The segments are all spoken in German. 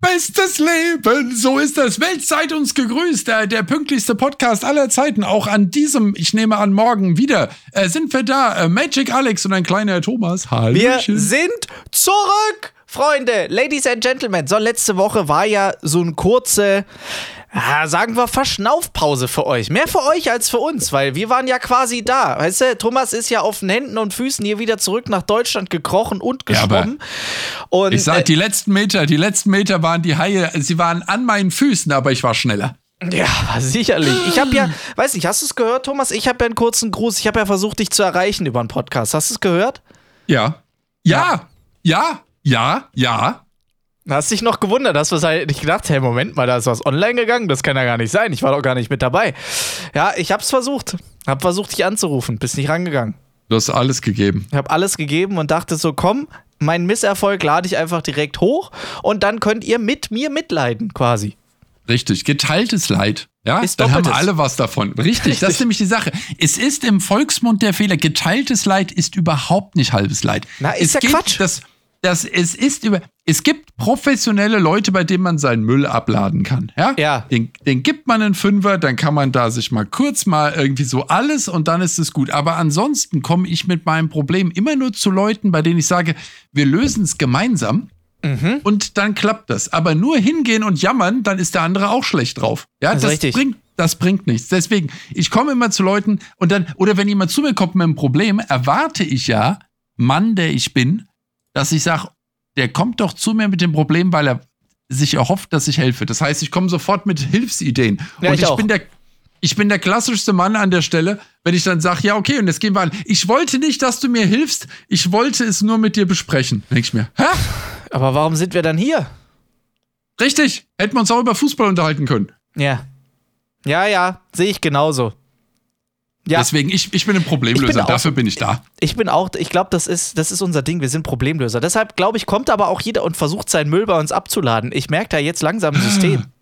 Bestes Leben, so ist das. Welt seid uns gegrüßt. Der, der pünktlichste Podcast aller Zeiten. Auch an diesem, ich nehme an, morgen wieder äh, sind wir da. Äh, Magic Alex und ein kleiner Thomas. Hallo. Wir sind zurück, Freunde, Ladies and Gentlemen. So, letzte Woche war ja so ein kurze ja, sagen wir, Verschnaufpause für euch. Mehr für euch als für uns, weil wir waren ja quasi da. Weißt du, Thomas ist ja auf den Händen und Füßen hier wieder zurück nach Deutschland gekrochen und geschwommen. Ja, und, ich sag, äh, die letzten Meter, die letzten Meter waren die Haie, sie waren an meinen Füßen, aber ich war schneller. Ja, sicherlich. Ich habe ja, weiß nicht, hast du es gehört, Thomas? Ich habe ja einen kurzen Gruß. Ich habe ja versucht, dich zu erreichen über einen Podcast. Hast du es gehört? Ja. Ja. Ja. Ja. Ja. Hast dich noch gewundert, hast du halt nicht gedacht, hey, Moment mal, da ist was online gegangen, das kann ja gar nicht sein, ich war doch gar nicht mit dabei. Ja, ich hab's versucht, hab versucht, dich anzurufen, bist nicht rangegangen. Du hast alles gegeben. Ich hab alles gegeben und dachte so, komm, mein Misserfolg lade ich einfach direkt hoch und dann könnt ihr mit mir mitleiden, quasi. Richtig, geteiltes Leid. Ja, ist dann haben alle was davon. Richtig, Richtig, das ist nämlich die Sache. Es ist im Volksmund der Fehler, geteiltes Leid ist überhaupt nicht halbes Leid. Na, ist es ja Quatsch. Das, das, es ist über, es gibt professionelle Leute, bei denen man seinen Müll abladen kann. Ja. ja. Den, den gibt man einen Fünfer, dann kann man da sich mal kurz mal irgendwie so alles und dann ist es gut. Aber ansonsten komme ich mit meinem Problem immer nur zu Leuten, bei denen ich sage, wir lösen es gemeinsam. Mhm. Und dann klappt das. Aber nur hingehen und jammern, dann ist der andere auch schlecht drauf. Ja, das, das bringt, das bringt nichts. Deswegen, ich komme immer zu Leuten und dann, oder wenn jemand zu mir kommt mit einem Problem, erwarte ich ja, Mann, der ich bin, dass ich sage, der kommt doch zu mir mit dem Problem, weil er sich erhofft, dass ich helfe. Das heißt, ich komme sofort mit Hilfsideen. Ja, und ich, ich bin der ich bin der klassischste Mann an der Stelle, wenn ich dann sage, ja, okay, und jetzt gehen wir an. Ich wollte nicht, dass du mir hilfst, ich wollte es nur mit dir besprechen. Denk ich mir, hä? Aber warum sind wir dann hier? Richtig, hätten wir uns auch über Fußball unterhalten können. Ja. Ja, ja, sehe ich genauso. Ja. Deswegen, ich, ich bin ein Problemlöser, bin auch, dafür bin ich da. Ich bin auch, ich glaube, das ist, das ist unser Ding, wir sind Problemlöser. Deshalb, glaube ich, kommt aber auch jeder und versucht seinen Müll bei uns abzuladen. Ich merke da jetzt langsam ein System.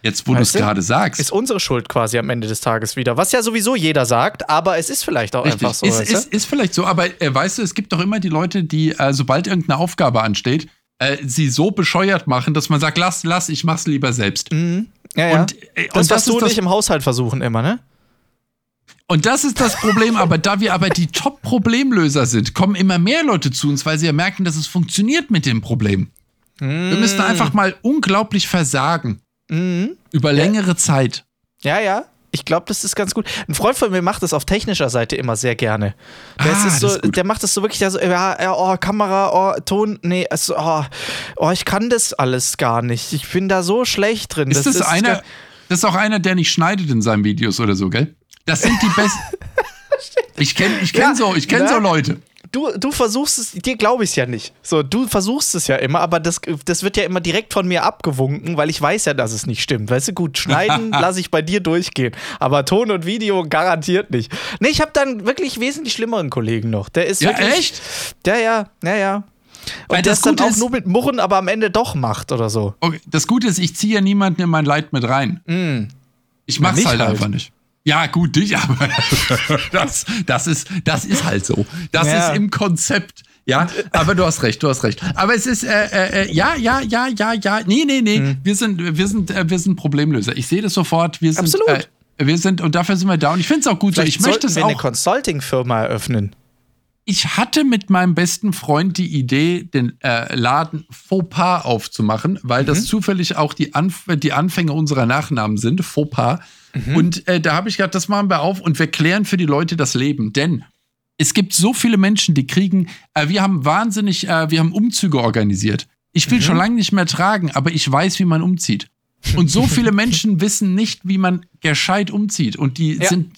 Jetzt, wo du es gerade sagst. Ist unsere Schuld quasi am Ende des Tages wieder. Was ja sowieso jeder sagt, aber es ist vielleicht auch Richtig. einfach so. Ist, ist, ist, vielleicht so, aber äh, weißt du, es gibt doch immer die Leute, die, äh, sobald irgendeine Aufgabe ansteht, äh, sie so bescheuert machen, dass man sagt, lass, lass, ich mach's lieber selbst. Mhm. Ja, ja. Und, äh, das, und das was du nicht im Haushalt versuchen immer, ne? Und das ist das Problem, aber da wir aber die Top-Problemlöser sind, kommen immer mehr Leute zu uns, weil sie ja merken, dass es funktioniert mit dem Problem. Mm. Wir müssen einfach mal unglaublich versagen. Mm. Über längere ja. Zeit. Ja, ja. Ich glaube, das ist ganz gut. Ein Freund von mir macht das auf technischer Seite immer sehr gerne. Der, ah, ist so, der macht das so wirklich, der so, ja, oh, Kamera, oh, Ton, nee, also, oh, oh, ich kann das alles gar nicht. Ich bin da so schlecht drin. Ist das, das ist einer, das ist auch einer, der nicht schneidet in seinen Videos oder so, gell? Das sind die besten. ich kenne ich kenn ja, so, kenn so Leute. Du, du versuchst es, dir glaube ich es ja nicht. So, du versuchst es ja immer, aber das, das wird ja immer direkt von mir abgewunken, weil ich weiß ja, dass es nicht stimmt. Weißt du, gut, schneiden lasse ich bei dir durchgehen, aber Ton und Video garantiert nicht. Nee, ich habe dann wirklich wesentlich schlimmeren Kollegen noch. Der ist ja, wirklich, echt? Ja, ja, ja, ja. Und Weil das, das dann auch nur mit Murren, aber am Ende doch macht oder so. Okay, das Gute ist, ich ziehe ja niemanden in mein Leid mit rein. Mm. Ich mach's halt, halt einfach nicht. Ja, gut, dich, aber das, das, ist, das ist halt so. Das ja. ist im Konzept. Ja, aber du hast recht, du hast recht. Aber es ist, äh, äh, äh ja, ja, ja, ja, ja. Nee, nee, nee. Hm. Wir sind, wir sind, äh, wir sind Problemlöser. Ich sehe das sofort. Wir sind, Absolut. Äh, wir sind, und dafür sind wir da. Und ich finde es auch gut Vielleicht so. Ich möchte es auch. eine Consulting-Firma eröffnen. Ich hatte mit meinem besten Freund die Idee, den äh, Laden Fauxpas aufzumachen, weil mhm. das zufällig auch die, Anf die Anfänge unserer Nachnamen sind. Fauxpas. Mhm. Und äh, da habe ich gedacht, das machen wir auf und wir klären für die Leute das Leben. Denn es gibt so viele Menschen, die kriegen, äh, wir haben wahnsinnig, äh, wir haben Umzüge organisiert. Ich will mhm. schon lange nicht mehr tragen, aber ich weiß, wie man umzieht. Und so viele Menschen wissen nicht, wie man gescheit umzieht. Und die ja. sind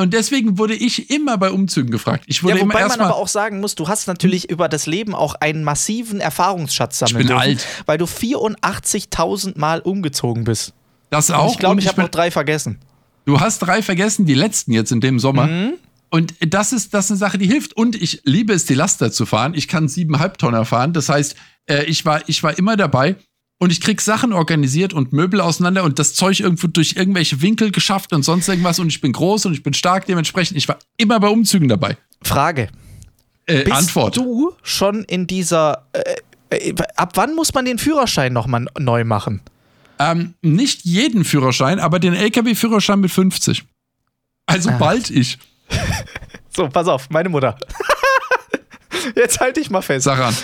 und deswegen wurde ich immer bei Umzügen gefragt. Ich wurde ja, wobei immer man aber auch sagen muss, du hast natürlich hm? über das Leben auch einen massiven Erfahrungsschatz sammeln Ich bin dürfen, alt. Weil du 84.000 Mal umgezogen bist. Das auch. Und ich glaube, ich habe noch drei vergessen. Du hast drei vergessen, die letzten jetzt in dem Sommer. Mhm. Und das ist, das ist eine Sache, die hilft. Und ich liebe es, die Laster zu fahren. Ich kann siebeneinhalb Tonner fahren. Das heißt, äh, ich, war, ich war immer dabei und ich krieg Sachen organisiert und Möbel auseinander und das Zeug irgendwo durch irgendwelche Winkel geschafft und sonst irgendwas. Und ich bin groß und ich bin stark dementsprechend. Ich war immer bei Umzügen dabei. Frage. Äh, Bist Antwort. du schon in dieser äh, Äh, Ab wann muss man den Führerschein nochmal neu machen? Ähm, nicht jeden Führerschein, aber den LKW-Führerschein mit 50. Also Ah. bald ich. So, pass auf, meine Mutter. Jetzt halte ich mal fest. Sag an.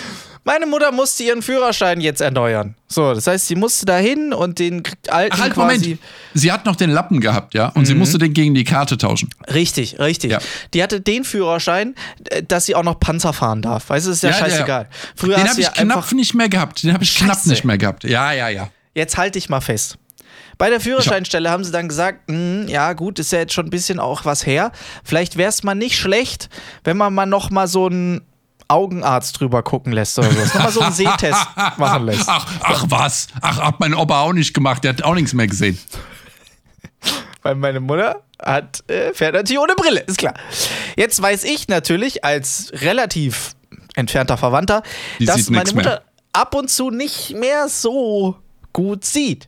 Meine Mutter musste ihren Führerschein jetzt erneuern. So, das heißt, sie musste da hin und den alten Ach, halt, quasi. Moment. Sie hat noch den Lappen gehabt, ja? Und sie musste den gegen die Karte tauschen. Richtig, richtig. Ja. Die hatte den Führerschein, äh, dass sie auch noch Panzer fahren darf. Weißt du, ist ja, Ja, ja, ja. scheißegal. Früher Den habe ich ja knapp nicht mehr gehabt. Den habe ich knapp Scheiße. nicht mehr gehabt. Ja, ja, ja. Jetzt halte ich mal fest. Bei der Führerscheinstelle haben sie dann gesagt, "Hm, ja gut, ist ja jetzt schon ein bisschen auch was her. Vielleicht wäre es mal nicht schlecht, wenn man mal noch mal so einen Augenarzt drüber gucken lässt oder so. Nochmal so einen Sehtest machen lässt. Ach, ach was? Ach, hat mein Opa auch nicht gemacht. Der hat auch nichts mehr gesehen. Weil meine Mutter hat, äh, fährt natürlich ohne Brille, ist klar. Jetzt weiß ich natürlich als relativ entfernter Verwandter, Die dass meine Mutter mehr. ab und zu nicht mehr so gut sieht.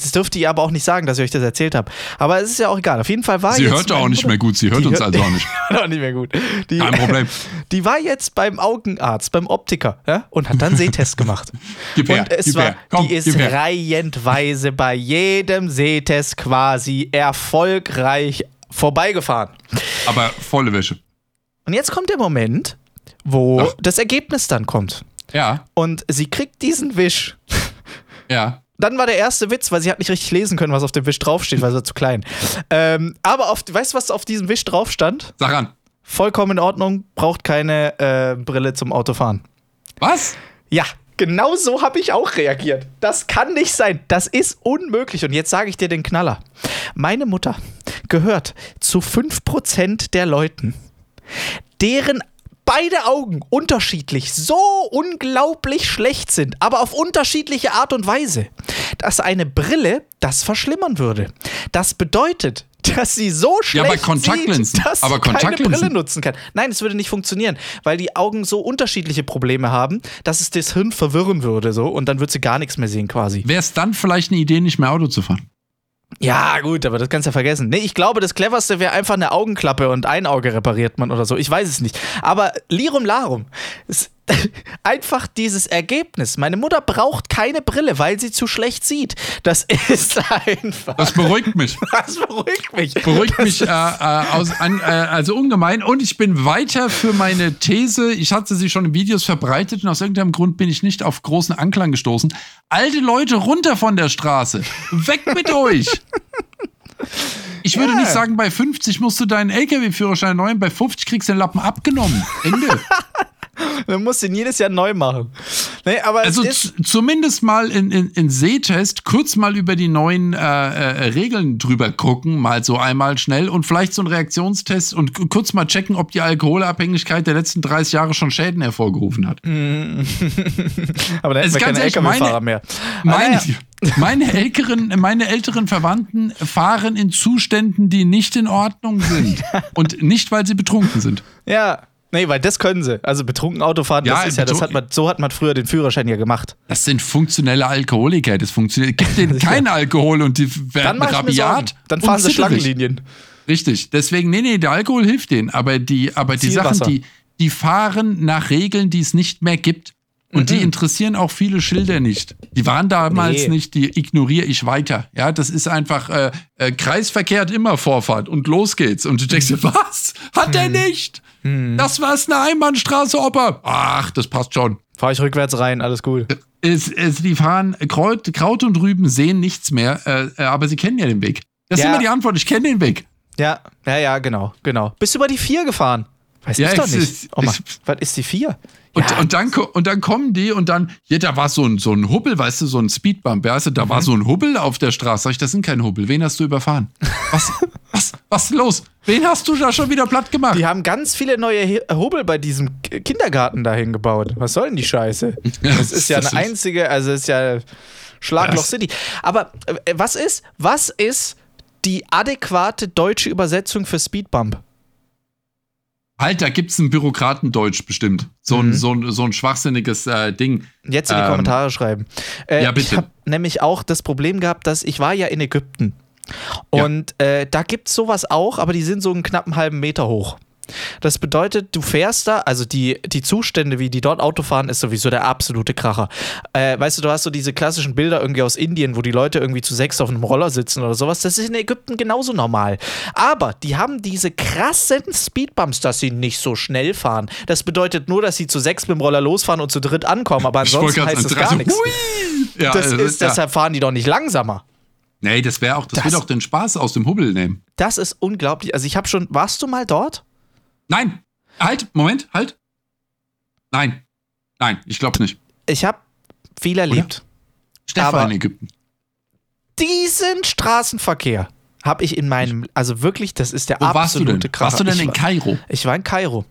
Das dürfte ihr aber auch nicht sagen, dass ich euch das erzählt habe. Aber es ist ja auch egal. Auf jeden Fall war Sie hört auch nicht mehr gut. Sie hört uns hört- also auch nicht. auch nicht mehr gut. Die, Kein Problem. Die war jetzt beim Augenarzt, beim Optiker ja, und hat dann Sehtest gemacht. Gib her, und es gib war, her. Komm, die ist reihenweise bei jedem Sehtest quasi erfolgreich vorbeigefahren. Aber volle Wäsche. Und jetzt kommt der Moment, wo Ach. das Ergebnis dann kommt. Ja, Und sie kriegt diesen Wisch. ja. Dann war der erste Witz, weil sie hat nicht richtig lesen können, was auf dem Wisch draufsteht, weil sie zu klein. Ähm, aber auf, weißt du, was auf diesem Wisch drauf stand? Sag an. Vollkommen in Ordnung, braucht keine äh, Brille zum Autofahren. Was? Ja, genau so habe ich auch reagiert. Das kann nicht sein. Das ist unmöglich. Und jetzt sage ich dir den Knaller. Meine Mutter gehört zu 5% der Leuten, deren beide Augen unterschiedlich so unglaublich schlecht sind, aber auf unterschiedliche Art und Weise, dass eine Brille das verschlimmern würde. Das bedeutet, dass sie so Ja, schlecht aber Kontaktlinsen. sieht, dass Aber sie keine. Brille nutzen kann. Nein, es würde nicht funktionieren, weil die Augen so unterschiedliche Probleme haben, dass es das Hirn verwirren würde so und dann würde sie gar nichts mehr sehen quasi. Wäre es dann vielleicht eine Idee, nicht mehr Auto zu fahren? Ja, gut, aber das kannst du ja vergessen. Nee, ich glaube, das cleverste wäre einfach eine Augenklappe und ein Auge repariert man oder so. Ich weiß es nicht. Aber Lirum Larum. Es, einfach dieses Ergebnis. Meine Mutter braucht keine Brille, weil sie zu schlecht sieht. Das ist einfach. Das beruhigt mich. Das beruhigt mich. beruhigt mich äh, äh, aus, an, äh, also ungemein. Und ich bin weiter für meine These. Ich hatte sie schon in Videos verbreitet und aus irgendeinem Grund bin ich nicht auf großen Anklang gestoßen. Alte Leute runter von der Straße. Weg mit euch. Ich würde Ja. nicht sagen, bei 50 musst du deinen LKW-Führerschein erneuern, bei 50 kriegst du den Lappen abgenommen. Ende. Man muss den jedes Jahr neu machen. Nee, aber Also zumindest mal in, in, in Sehtest kurz mal über die neuen äh, äh, Regeln drüber gucken, mal so einmal schnell und vielleicht so ein Reaktionstest und kurz mal checken, ob die Alkoholabhängigkeit der letzten 30 Jahre schon Schäden hervorgerufen hat. Aber da ist ganz keine LKW-Fahrer meine- mehr. Meine, Ah, naja. meine, älteren, meine älteren Verwandten fahren in Zuständen, die nicht in Ordnung sind. Und nicht, weil sie betrunken sind. Ja. Nee, weil das können sie. Also betrunken Autofahren, Ja, das ist ja, das hat man, so hat man früher den Führerschein ja gemacht. Das sind funktionelle Alkoholiker. Das funktioniert. Gibt denen keinen Alkohol und die werden Dann rabiat. Dann fahren sie. Schlangenlinien. Richtig. Deswegen, nee, nee, der Alkohol hilft denen. Aber die, aber die. Sachen, die, die fahren nach Regeln, die es nicht mehr gibt. Und die interessieren auch viele Schilder nicht. Die waren damals Nee. nicht, die ignoriere ich weiter. Ja, das ist einfach äh, äh, Kreisverkehr hat immer Vorfahrt und los geht's. Und du denkst dir, was? Hat der nicht? Das war eine Einbahnstraße, Opa. Ach, das passt schon. Fahr ich rückwärts rein, alles cool. Es, es, die fahren Kraut, Kraut und Rüben sehen nichts mehr, äh, äh, aber sie kennen ja den Weg. Das ist Ja. immer die Antwort. Ich kenne den Weg. Ja, ja, ja, genau, genau. Bist du über die 4 gefahren? Weiß Ja, ich doch nicht. ist- oh Mann, ich- was ist die 4? Und, ja, und, dann, und dann kommen die und dann, ja, da war so ein, so ein Hubbel, weißt du, so ein Speedbump, weißt du, da Mhm. war so ein Hubbel auf der Straße. Sag ich, das sind kein Hubbel. Wen hast du überfahren? Was, was, was ist los? Wen hast du da schon wieder platt gemacht? die haben ganz viele neue Hubbel bei diesem Kindergarten dahin gebaut. Was soll denn die Scheiße? Das ist ja eine einzige, also ist ja Schlagloch City. Aber äh, was ist, was ist die adäquate deutsche Übersetzung für Speedbump? Halt, da gibt's ein Bürokratendeutsch bestimmt. So ein, Mhm. so ein, so ein schwachsinniges äh, Ding. Jetzt in die Ähm, Kommentare schreiben. Äh, ja, bitte. Ich habe nämlich auch das Problem gehabt, dass ich war ja in Ägypten. Und äh, da gibt es sowas auch, aber die sind so einen knappen halben Meter hoch. Das bedeutet, du fährst da, also die, die Zustände, wie die dort Auto fahren, ist sowieso der absolute Kracher. Äh, weißt du, du hast so diese klassischen Bilder irgendwie aus Indien, wo die Leute irgendwie zu sechs auf einem Roller sitzen oder sowas. Das ist in Ägypten genauso normal. Aber die haben diese krassen Speedbumps, dass sie nicht so schnell fahren. Das bedeutet nur, dass sie zu sechs mit dem Roller losfahren und zu dritt ankommen, aber ansonsten heißt das gar nichts. Ja, Das also, ist, ja. deshalb fahren die doch nicht langsamer. Nee, das wäre auch, das, Das- wird auch den Spaß aus dem Hubbel nehmen. Das ist unglaublich. Also ich habe schon, warst du mal dort? Nein, halt, Moment, halt. Nein, nein, ich glaube nicht. Ich habe viel erlebt. Stefan in Ägypten. Diesen Straßenverkehr habe ich in meinem, also wirklich, das ist der Wo warst du absolute denn? Kracher. Warst du denn ich in war, Kairo? Ich war in Kairo.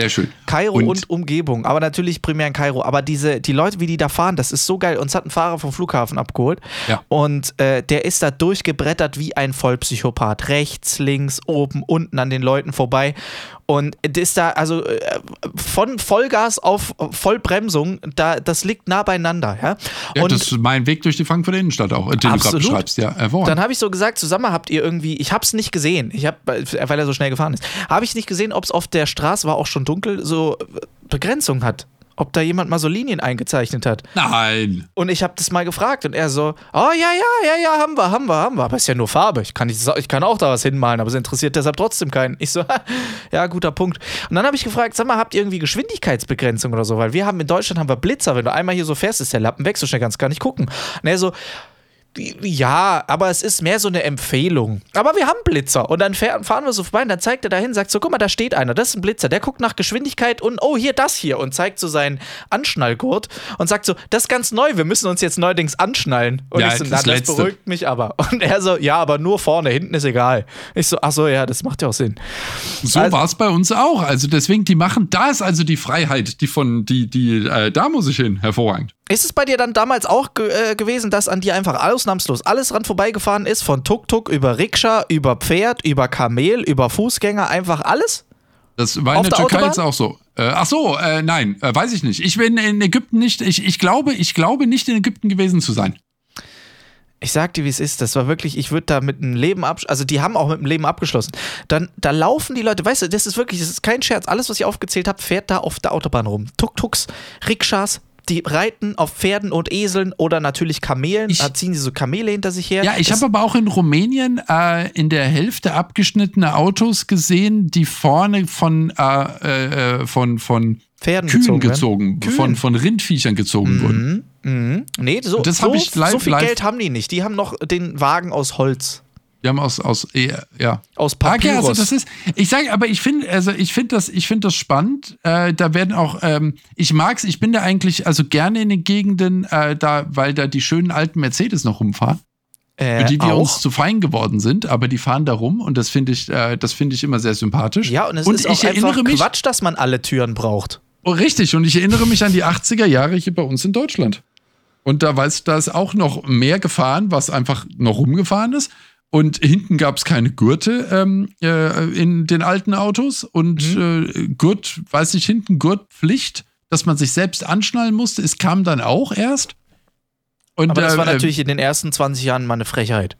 Sehr schön. Kairo Und- und, Umgebung, aber natürlich primär in Kairo. Aber diese, die Leute, wie die da fahren, das ist so geil. Uns hat ein Fahrer vom Flughafen abgeholt Ja. und äh, der ist da durchgebrettert wie ein Vollpsychopath. Rechts, links, oben, unten an den Leuten vorbei. Und das ist da, also äh, von Vollgas auf Vollbremsung, da, das liegt nah beieinander. Ja? Ja, und das ist mein Weg durch die Frankfurter Innenstadt auch, den du gerade Absolut. beschreibst. Ja. Dann habe ich so gesagt, zusammen habt ihr irgendwie, ich habe es nicht gesehen, ich hab, weil er so schnell gefahren ist, habe ich nicht gesehen, ob es auf der Straße war auch schon dunkel, so Begrenzung hat. Ob da jemand mal so Linien eingezeichnet hat. Nein. Und ich habe das mal gefragt und er so, oh ja, ja, ja, ja, haben wir, haben wir, haben wir. Aber ist ja nur Farbe. Ich kann, nicht, ich kann auch da was hinmalen, aber es interessiert deshalb trotzdem keinen. Ich so, ja, guter Punkt. Und dann habe ich gefragt, sag mal, habt ihr irgendwie Geschwindigkeitsbegrenzung oder so? Weil wir haben in Deutschland haben wir Blitzer. Wenn du einmal hier so fährst, ist der Lappen weg, so schnell kannst du gar nicht gucken. Und er so, ja, aber es ist mehr so eine Empfehlung. Aber wir haben Blitzer. Und dann fahren wir so vorbei und dann zeigt er dahin, sagt so, guck mal, da steht einer, das ist ein Blitzer. Der guckt nach Geschwindigkeit und, oh, hier, das hier. Und zeigt so seinen Anschnallgurt und sagt so, das ist ganz neu, wir müssen uns jetzt neuerdings anschnallen. Und Ja, ich so, das na, das Letzte. beruhigt mich aber. Und er so, ja, aber nur vorne, hinten ist egal. Ich so, ach so, ja, das macht ja auch Sinn. So Also- war es bei uns auch. Also deswegen, die machen, da ist also die Freiheit, die von, die, die, äh, da muss ich hin, hervorragend. Ist es bei dir dann damals auch äh, gewesen, dass an dir einfach ausnahmslos alles dran vorbeigefahren ist? Von Tuk-Tuk über Rikscha, über Pferd, über Kamel, über Fußgänger, einfach alles? Das war in Auf der der Türkei Autobahn? jetzt auch so. Äh, ach so, äh, nein, äh, weiß ich nicht. Ich bin in Ägypten nicht, ich, ich glaube, ich glaube nicht in Ägypten gewesen zu sein. Ich sag dir, wie es ist. Das war wirklich, ich würde da mit einem Leben absch... Also, die haben auch mit dem Leben abgeschlossen. Dann, da laufen die Leute, weißt du, das ist wirklich, das ist kein Scherz. Alles, was ich aufgezählt habe, fährt da auf der Autobahn rum. Tuk-Tuks, Rikschas, die reiten auf Pferden und Eseln oder natürlich Kamelen. Ich- da ziehen sie so Kamele hinter sich her. Ja, ich habe aber auch in Rumänien äh, in der Hälfte abgeschnittene Autos gesehen, die vorne von, äh, äh, von, von Pferden Kühen gezogen gezogen, von, von Rindviechern gezogen wurden. Mhm. Nee, so, Das so, live- so viel Geld haben die nicht. Die haben noch den Wagen aus Holz. Die haben aus, aus ja. Aus Ah, Okay, Papyrus. also das ist, ich sage, aber ich finde, also ich finde das, ich finde das spannend. Äh, da werden auch, ähm, ich mag's, ich bin da eigentlich also gerne in den Gegenden, äh, da, weil da die schönen alten Mercedes noch rumfahren, äh, für die wir uns zu fein geworden sind, aber die fahren da rum und das finde ich, äh, das finde ich immer sehr sympathisch. Ja, und es und ist auch einfach mich, Quatsch, dass man alle Türen braucht. Oh, richtig, und ich erinnere mich an die 80er Jahre hier bei uns in Deutschland. Und da weiß, da ist auch noch mehr gefahren, was einfach noch rumgefahren ist. Und hinten gab es keine Gurte ähm, äh, in den alten Autos. Und äh, Gurt, weiß ich, hinten Gurtpflicht, dass man sich selbst anschnallen musste. Es kam dann auch erst. Und, Aber das war äh, natürlich in den ersten 20 Jahren mal eine Frechheit.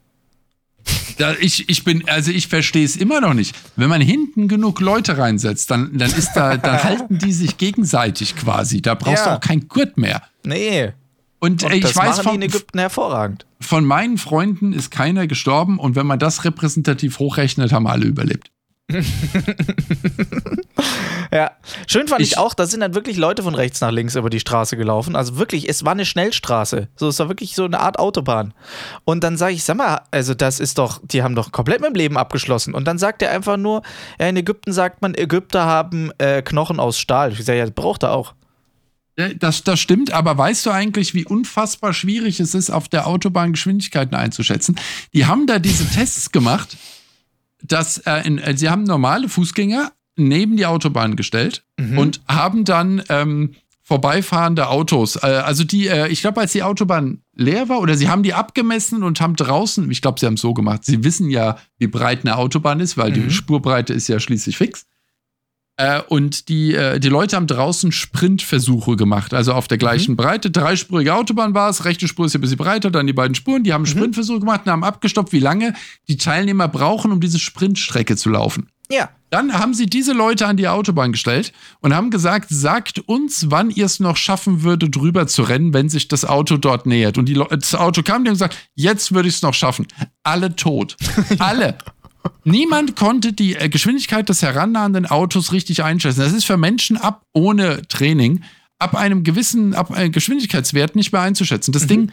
Da, ich, ich bin, also ich verstehe es immer noch nicht. Wenn man hinten genug Leute reinsetzt, dann, dann ist da, dann halten die sich gegenseitig quasi. Da brauchst Ja. du auch kein Gurt mehr. Nee. Und, Und äh, ich das weiß machen von, in Ägypten hervorragend. von meinen Freunden ist keiner gestorben und wenn man das repräsentativ hochrechnet, haben alle überlebt. Ja. Schön fand ich, Ich- auch, da sind dann wirklich Leute von rechts nach links über die Straße gelaufen. Also wirklich, es war eine Schnellstraße. So, es war wirklich so eine Art Autobahn. Und dann sage ich, sag mal, also das ist doch, die haben doch komplett mit dem Leben abgeschlossen. Und dann sagt er einfach nur, ja, in Ägypten sagt man, Ägypter haben äh, Knochen aus Stahl. Ich sage, ja, das braucht er auch. Äh, Das, das stimmt, aber weißt du eigentlich, wie unfassbar schwierig es ist, auf der Autobahn Geschwindigkeiten einzuschätzen? Die haben da diese Tests gemacht, dass äh, in, äh, sie haben normale Fußgänger neben die Autobahn gestellt und haben dann ähm, vorbeifahrende Autos, äh, also die, äh, ich glaube, als die Autobahn leer war, oder sie haben die abgemessen und haben draußen, ich glaube, sie haben es so gemacht, sie wissen ja, wie breit eine Autobahn ist, weil die Spurbreite ist ja schließlich fix. Äh, und die, äh, die Leute haben draußen Sprintversuche gemacht, also auf der gleichen Breite. Dreispurige Autobahn war es, rechte Spur ist ja ein bisschen breiter, dann die beiden Spuren. Die haben Sprintversuche gemacht und haben abgestoppt, wie lange die Teilnehmer brauchen, um diese Sprintstrecke zu laufen. Ja. Dann haben sie diese Leute an die Autobahn gestellt und haben gesagt, sagt uns, wann ihr es noch schaffen würdet, drüber zu rennen, wenn sich das Auto dort nähert. Und das Auto kam, die haben gesagt, jetzt würde ich es noch schaffen. Alle tot. Alle. Niemand konnte die äh, Geschwindigkeit des herannahenden Autos richtig einschätzen. Das ist für Menschen ab ohne Training, ab einem gewissen ab einem Geschwindigkeitswert nicht mehr einzuschätzen. Das Ding,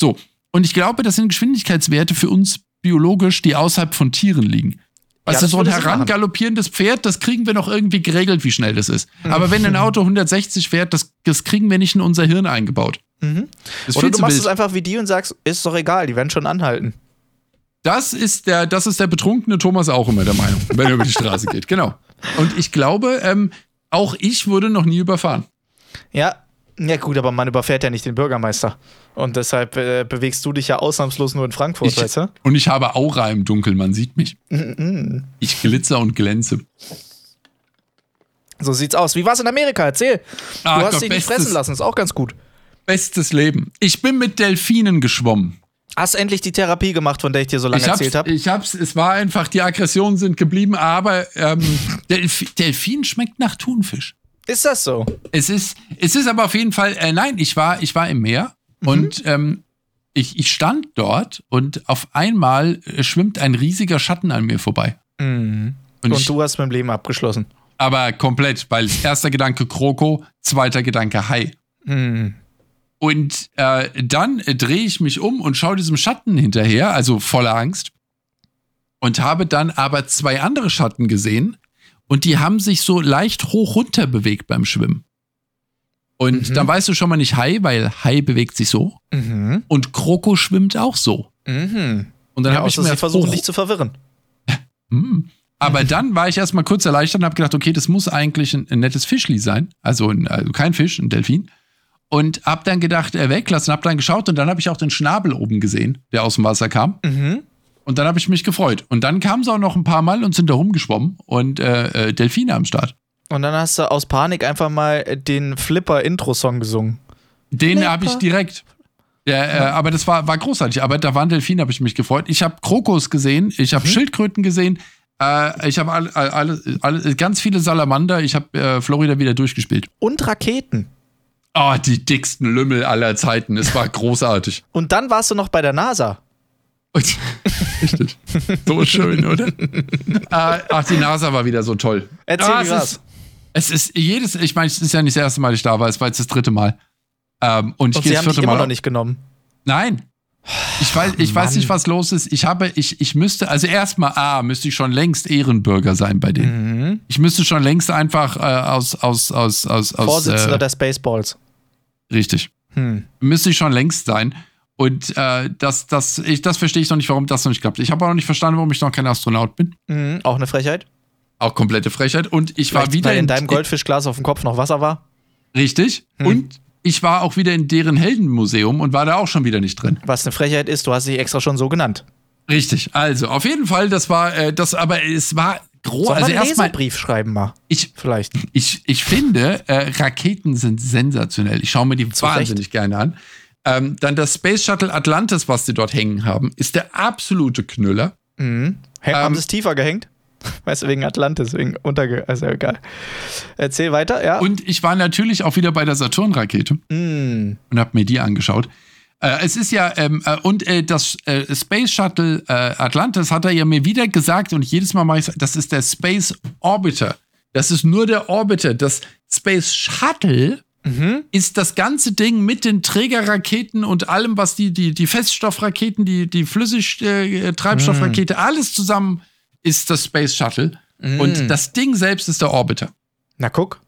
so. Und ich glaube, das sind Geschwindigkeitswerte für uns biologisch, die außerhalb von Tieren liegen. Weißt Ja, so ein herangaloppierendes Pferd, das kriegen wir noch irgendwie geregelt, wie schnell das ist. Mhm. Aber wenn ein Auto 160 fährt, das, das kriegen wir nicht in unser Hirn eingebaut. Mhm. Oder du machst wild. es einfach wie die und sagst, ist doch egal, die werden schon anhalten. Das ist der, das ist der betrunkene Thomas auch immer der Meinung, wenn er über die Straße geht. Genau. Und ich glaube, ähm, auch ich wurde noch nie überfahren. Ja, ja gut, aber man überfährt ja nicht den Bürgermeister. Und deshalb äh, bewegst du dich ja ausnahmslos nur in Frankfurt, Ich, weißt du? und ich habe Aura im Dunkeln, man sieht mich. Mhm. Ich glitzer und glänze. So sieht's aus. Wie war's in Amerika? Erzähl. Ah du hast Gott, dich nicht bestes- fressen lassen, ist auch ganz gut. Bestes Leben. Ich bin mit Delfinen geschwommen. Hast endlich die Therapie gemacht, von der ich dir so lange ich erzählt habe? ich hab's, es war einfach, die Aggressionen sind geblieben, aber ähm, Delf Delfin schmeckt nach Thunfisch. Ist das so? Es ist, es ist aber auf jeden Fall, äh, nein, ich war, ich war im Meer und ähm, ich, ich stand dort und auf einmal äh, schwimmt ein riesiger Schatten an mir vorbei. Mhm. Und, Und ich, du hast dem Leben abgeschlossen. aber komplett, weil erster Gedanke Kroko, zweiter Gedanke Hai. Mhm. Und äh, dann äh, drehe ich mich um und schaue diesem Schatten hinterher, also voller Angst. Und habe dann aber zwei andere Schatten gesehen und die haben sich so leicht hoch runter bewegt beim Schwimmen. Und Mhm. dann weißt du schon mal nicht Hai, weil Hai bewegt sich so Mhm. und Kroko schwimmt auch so. Mhm. Und dann Ja, habe ich mir sie versuchen dich zu verwirren. Hm. Aber dann war ich erstmal kurz erleichtert und habe gedacht, okay, das muss eigentlich ein, ein nettes Fischli sein. Also, ein, also kein Fisch, ein Delfin. Und hab dann gedacht, äh, weglassen, hab dann geschaut und dann habe ich auch den Schnabel oben gesehen, der aus dem Wasser kam. Mhm. Und dann habe ich mich gefreut. Und dann kamen sie auch noch ein paar Mal und sind da rumgeschwommen und äh, äh, Delfine am Start. Und dann hast du aus Panik einfach mal den Flipper-Intro-Song gesungen. Den habe ich direkt. Ja, äh, aber das war, war großartig. Aber da waren Delfine, habe ich mich gefreut. Ich habe Krokus gesehen, ich habe Schildkröten gesehen, äh, ich habe alle, alle, alle, ganz viele Salamander. Ich habe äh, Florida wieder durchgespielt. Und Raketen. Oh, die dicksten Lümmel aller Zeiten. Es war großartig. Und dann warst du noch bei der NASA. Richtig. So schön, oder? äh, ach, die NASA war wieder so toll. Erzähl, Ah, war's? ist, es ist jedes, ich meine, es ist ja nicht das erste Mal, dass ich da war, es war jetzt das dritte Mal. Ähm, und ich Und gehe das vierte immer Mal. noch nicht genommen. Nein. Ich weiß, ich weiß nicht, was los ist. Ich habe, ich, ich müsste, also erstmal, A, müsste ich schon längst Ehrenbürger sein bei denen. Mhm. Ich müsste schon längst einfach äh, aus, aus, aus, aus, Vorsitzender äh, der Spaceballs. richtig. Hm. Müsste ich schon längst sein. Und äh, das, das, ich, das verstehe ich noch nicht, warum das noch nicht klappt. Ich habe auch noch nicht verstanden, warum ich noch kein Astronaut bin. Mhm. Auch eine Frechheit. Auch komplette Frechheit. Und ich war Vielleicht, wieder weil in deinem Goldfischglas auf dem Kopf noch Wasser war. Richtig. Hm. Und ich war auch wieder in deren Heldenmuseum und war da auch schon wieder nicht drin. Was eine Frechheit ist, du hast dich extra schon so genannt. Richtig. Also, auf jeden Fall, das war, äh, das, aber es war groß. Also erstmal, Leserbrief schreiben mal? ich, Vielleicht. ich, ich finde, äh, Raketen sind sensationell. Ich schaue mir die Zu wahnsinnig gerne an. Ähm, dann das Space Shuttle Atlantis, was sie dort hängen haben, ist der absolute Knüller. Mhm. Hä, haben Ähm, sie es tiefer gehängt? Weißt du, wegen Atlantis, wegen Unterge... Also egal. Erzähl weiter, ja. Und ich war natürlich auch wieder bei der Saturn-Rakete Mhm. und habe mir die angeschaut. Äh, es ist ja, ähm, äh, und äh, das äh, Space Shuttle äh, Atlantis hat er ja mir wieder gesagt, und jedes Mal mache ich das ist der Space Orbiter. Das ist nur der Orbiter. Das Space Shuttle Mhm. ist das ganze Ding mit den Trägerraketen und allem, was die, die, die Feststoffraketen, die, die Flüssigtreibstoffrakete, Mhm. alles zusammen ist das Space Shuttle. Und das Ding selbst ist der Orbiter. Na guck.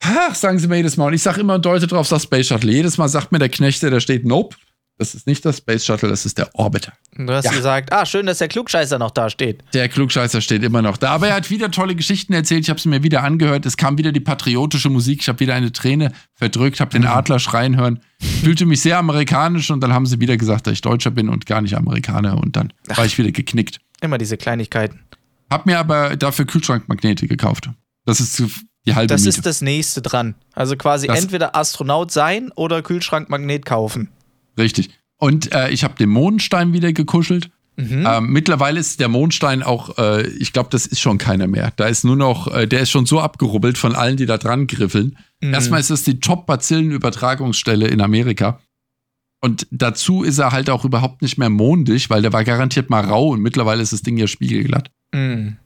Ach, sagen sie mir jedes Mal. Und ich sage immer und deute drauf, das Space Shuttle. Jedes Mal sagt mir der Knecht, der da steht, nope, das ist nicht das Space Shuttle, das ist der Orbiter. Du hast Ja. gesagt, ah, schön, dass der Klugscheißer noch da steht. Der Klugscheißer steht immer noch da. Aber er hat wieder tolle Geschichten erzählt. Ich habe sie mir wieder angehört. Es kam wieder die patriotische Musik. Ich habe wieder eine Träne verdrückt, habe den Adler schreien hören. Fühlte mich sehr amerikanisch und dann haben sie wieder gesagt, dass ich Deutscher bin und gar nicht Amerikaner. Und dann war ich wieder geknickt. Immer diese Kleinigkeiten. Hab mir aber dafür Kühlschrankmagnete gekauft. Das ist die halbe Das Miete. ist das nächste dran. Also quasi Das- entweder Astronaut sein oder Kühlschrankmagnet kaufen. Richtig. Und äh, ich habe den Mondstein wieder gekuschelt. Mhm. Ähm, mittlerweile ist der Mondstein auch, äh, ich glaube, das ist schon keiner mehr. Da ist nur noch, äh, der ist schon so abgerubbelt von allen, die da dran griffeln. Mhm. Erstmal ist es die Top-Bazillen-Übertragungsstelle in Amerika. Und dazu ist er halt auch überhaupt nicht mehr mondig, weil der war garantiert mal rau und mittlerweile ist das Ding ja spiegelglatt. Mhm.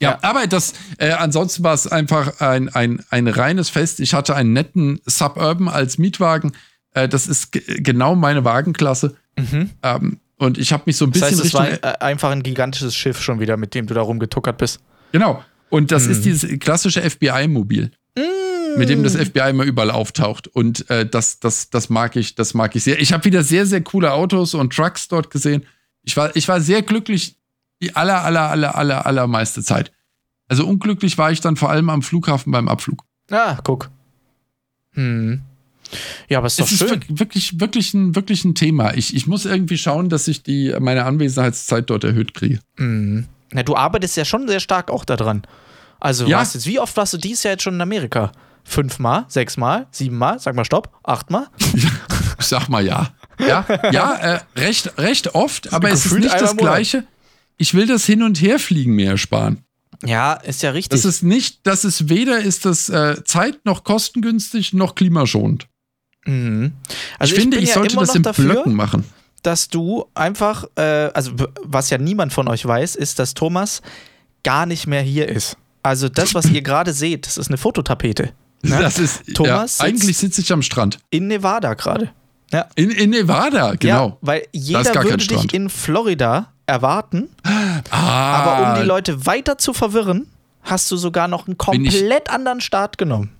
Ja, ja, aber das, äh, ansonsten war es einfach ein, ein, ein reines Fest. Ich hatte einen netten Suburban als Mietwagen. Äh, das ist genau meine Wagenklasse. Mhm. Ähm, und ich habe mich so ein bisschen. Das heißt, es war äh, einfach ein gigantisches Schiff schon wieder, mit dem du da rumgetuckert bist. Genau. Und das mhm. ist dieses klassische FBI-Mobil. Mhm. Mit dem das FBI immer überall auftaucht. Und äh, das, das, das mag ich, das mag ich sehr. Ich habe wieder sehr, sehr coole Autos und Trucks dort gesehen. Ich war, ich war sehr glücklich die aller, aller, aller, aller, allermeiste Zeit. Also unglücklich war ich dann vor allem am Flughafen beim Abflug. Ah, guck. Hm. Ja, aber es ist doch es schön. ist wirklich, wirklich ein, wirklich ein Thema. Ich, ich muss irgendwie schauen, dass ich die, meine Anwesenheitszeit dort erhöht kriege. Mhm. Na, du arbeitest ja schon sehr stark auch daran. Also, ja. jetzt, wie oft warst du dieses Jahr jetzt schon in Amerika? Fünfmal, sechsmal, siebenmal? Sag mal Stopp. Achtmal? ich sag mal ja. Ja, ja äh, recht, recht oft, aber es ist nicht das Gleiche. Ich will das Hin- und Herfliegen mehr ersparen. Ja, ist ja richtig. Das ist nicht, das ist weder ist das äh, Zeit noch kostengünstig noch klimaschonend. Mhm. Also ich, ich finde, ich ja sollte das in dafür, Blöcken machen. Dass du einfach, äh, also was ja niemand von euch weiß, ist, dass Thomas gar nicht mehr hier ist. Also das, was ihr gerade seht, das ist eine Fototapete. Ne? Das ist Thomas. Ja, eigentlich sitze ich am Strand. In Nevada gerade. Ja. In, in Nevada, genau. Ja, weil jeder würde dich in Florida erwarten. Ah. Aber um die Leute weiter zu verwirren, hast du sogar noch einen komplett anderen Start genommen.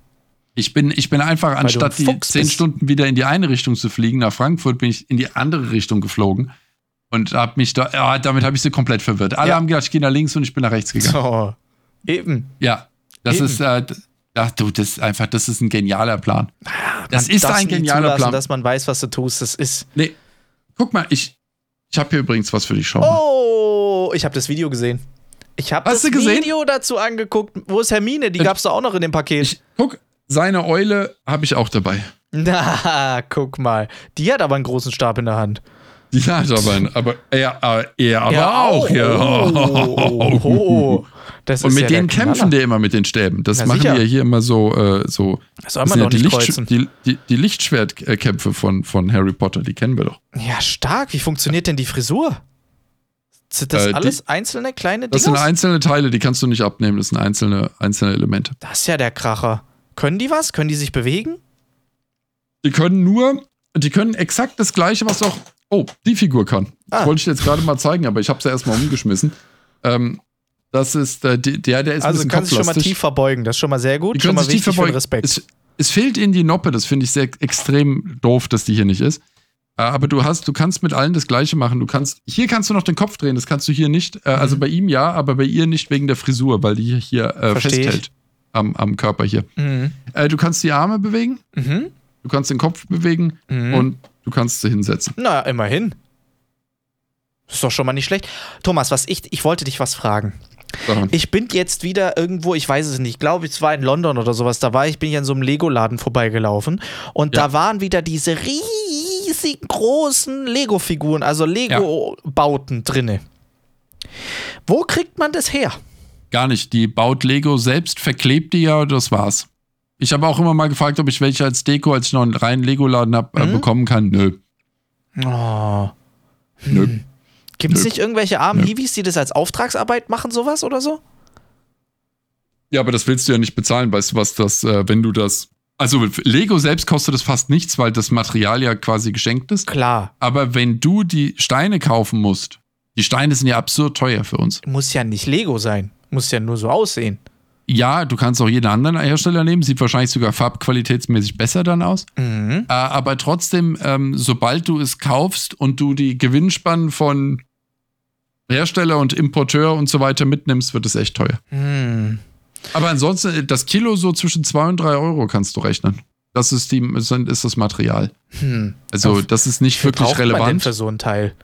Ich bin, ich bin einfach, anstatt die zehn Stunden wieder in die eine Richtung zu fliegen, nach Frankfurt, bin ich in die andere Richtung geflogen. Und hab mich da, ja, damit habe ich sie komplett verwirrt. Alle ja. haben gedacht, ich gehe nach links und ich bin nach rechts gegangen. So. Eben. Ja. Das Eben. ist, äh, ach du, das ist einfach, das ist ein genialer Plan. Das man ist ein genialer Plan. dass man weiß, was du tust. Das ist. Nee. Guck mal, ich, ich habe hier übrigens was für dich. Schau mal. Oh, ich habe das Video gesehen. Ich habe das Video dazu angeguckt. Wo ist Hermine? Die gab es da auch noch in dem Paket. Ich, guck, seine Eule habe ich auch dabei. Na, guck mal. Die hat aber einen großen Stab in der Hand. Die hat aber einen, aber er, äh, er aber ja, auch, ja. Oh, oh, oh, und mit ja denen kämpfen die immer mit den Stäben. Das ja, machen sicher. wir hier immer so, äh, so. Das soll man doch nicht die, kreuzen. die, die, die Lichtschwertkämpfe von, von Harry Potter, die kennen wir doch. Ja, stark. Wie funktioniert denn die Frisur? Sind das äh, alles die, einzelne kleine Dinge? Das sind einzelne Teile, die kannst du nicht abnehmen. Das sind einzelne, einzelne Elemente. Das ist ja der Kracher. Können die was? Können die sich bewegen? Die können nur, die können exakt das gleiche, was auch, oh, die Figur kann. Ah. Das wollte ich jetzt gerade mal zeigen, aber ich habe sie erstmal umgeschmissen. Ähm, das ist äh, der, der ist also ein bisschen kann sich schon mal tief verbeugen, das ist schon mal sehr gut. Die schon sich tief verbeugen. Respekt. Es, es, fehlt ihnen die Noppe, das finde ich sehr extrem doof, dass die hier nicht ist. Äh, aber du hast, du kannst mit allen das Gleiche machen. Du kannst, hier kannst du noch den Kopf drehen, das kannst du hier nicht. Äh, also mhm. bei ihm ja, aber bei ihr nicht wegen der Frisur, weil die hier äh, festhält am, am Körper hier. Mhm. Äh, du kannst die Arme bewegen, mhm. du kannst den Kopf bewegen mhm. und du kannst sie hinsetzen. Na, immerhin. ist doch schon mal nicht schlecht. Thomas, was ich, ich wollte dich was fragen. Ich bin jetzt wieder irgendwo, ich weiß es nicht, ich glaube, es war in London oder sowas, da war ich, bin ich an so einem Lego-Laden vorbeigelaufen und ja. da waren wieder diese riesigen großen Lego-Figuren, also Lego-Bauten ja. drinne. Wo kriegt man das her? Gar nicht. Die baut Lego selbst, verklebt die ja das war's. Ich habe auch immer mal gefragt, ob ich welche als Deko, als ich noch einen reinen Lego-Laden habe, äh, mhm. bekommen kann. Nö. Oh. Nö. Hm. Gibt es nicht irgendwelche armen Hiwis, die das als Auftragsarbeit machen, sowas oder so? Ja, aber das willst du ja nicht bezahlen, weißt du was, das, äh, wenn du das. Also Lego selbst kostet es fast nichts, weil das Material ja quasi geschenkt ist. Klar. Aber wenn du die Steine kaufen musst, die Steine sind ja absurd teuer für uns. Muss ja nicht Lego sein. Muss ja nur so aussehen. Ja, du kannst auch jeden anderen Hersteller nehmen, sieht wahrscheinlich sogar farbqualitätsmäßig besser dann aus. Mhm. Äh, aber trotzdem, ähm, sobald du es kaufst und du die Gewinnspannen von Hersteller und Importeur und so weiter mitnimmst, wird es echt teuer. Mhm. Aber ansonsten, das Kilo so zwischen 2 und 3 Euro kannst du rechnen. Das ist, die, ist das Material. Hm. Also, das ist nicht wirklich relevant. Man denn für so ein Teil?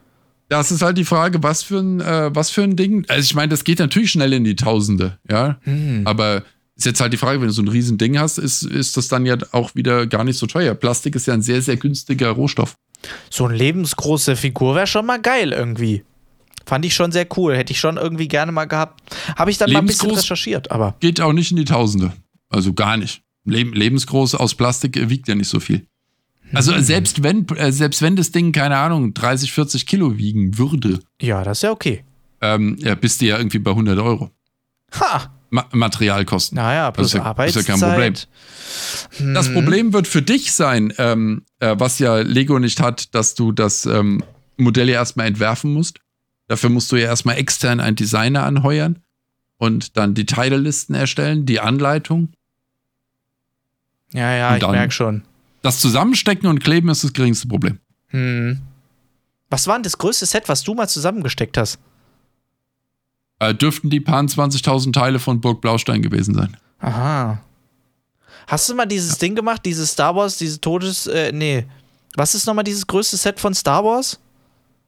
Das ist halt die Frage, was für ein, äh, was für ein Ding. Also ich meine, das geht natürlich schnell in die Tausende, ja. Mhm. Aber ist jetzt halt die Frage, wenn du so ein riesen Ding hast, ist, ist das dann ja auch wieder gar nicht so teuer. Plastik ist ja ein sehr, sehr günstiger Rohstoff. So eine lebensgroße Figur wäre schon mal geil irgendwie. Fand ich schon sehr cool. Hätte ich schon irgendwie gerne mal gehabt. Habe ich dann mal ein bisschen recherchiert, aber. Geht auch nicht in die Tausende. Also gar nicht. Leb lebensgroß aus Plastik wiegt ja nicht so viel. Also Hm. selbst wenn, äh, selbst wenn das Ding, keine Ahnung, 30, 40 Kilo wiegen würde, Ja, das ist ja okay. ähm, ja, bist du ja irgendwie bei 100 Euro. Ha! Ma Materialkosten. Naja, plus ist ja- ist ja Arbeitszeit. kein Problem. Hm. Das Problem wird für dich sein, ähm, äh, was ja Lego nicht hat, dass du das ähm, Modell ja erstmal entwerfen musst. Dafür musst du ja erstmal extern einen Designer anheuern und dann die Teillisten erstellen, die Anleitung. Ja, ja, ich merke schon. Das Zusammenstecken und Kleben ist das geringste Problem. Hm. Was war denn das größte Set, was du mal zusammengesteckt hast? Äh, dürften die paar 20.000 Teile von Burg Blaustein gewesen sein. Aha. Hast du mal dieses Ding gemacht, dieses Star Wars, diese Todes. Äh, nee. Was ist nochmal dieses größte Set von Star Wars?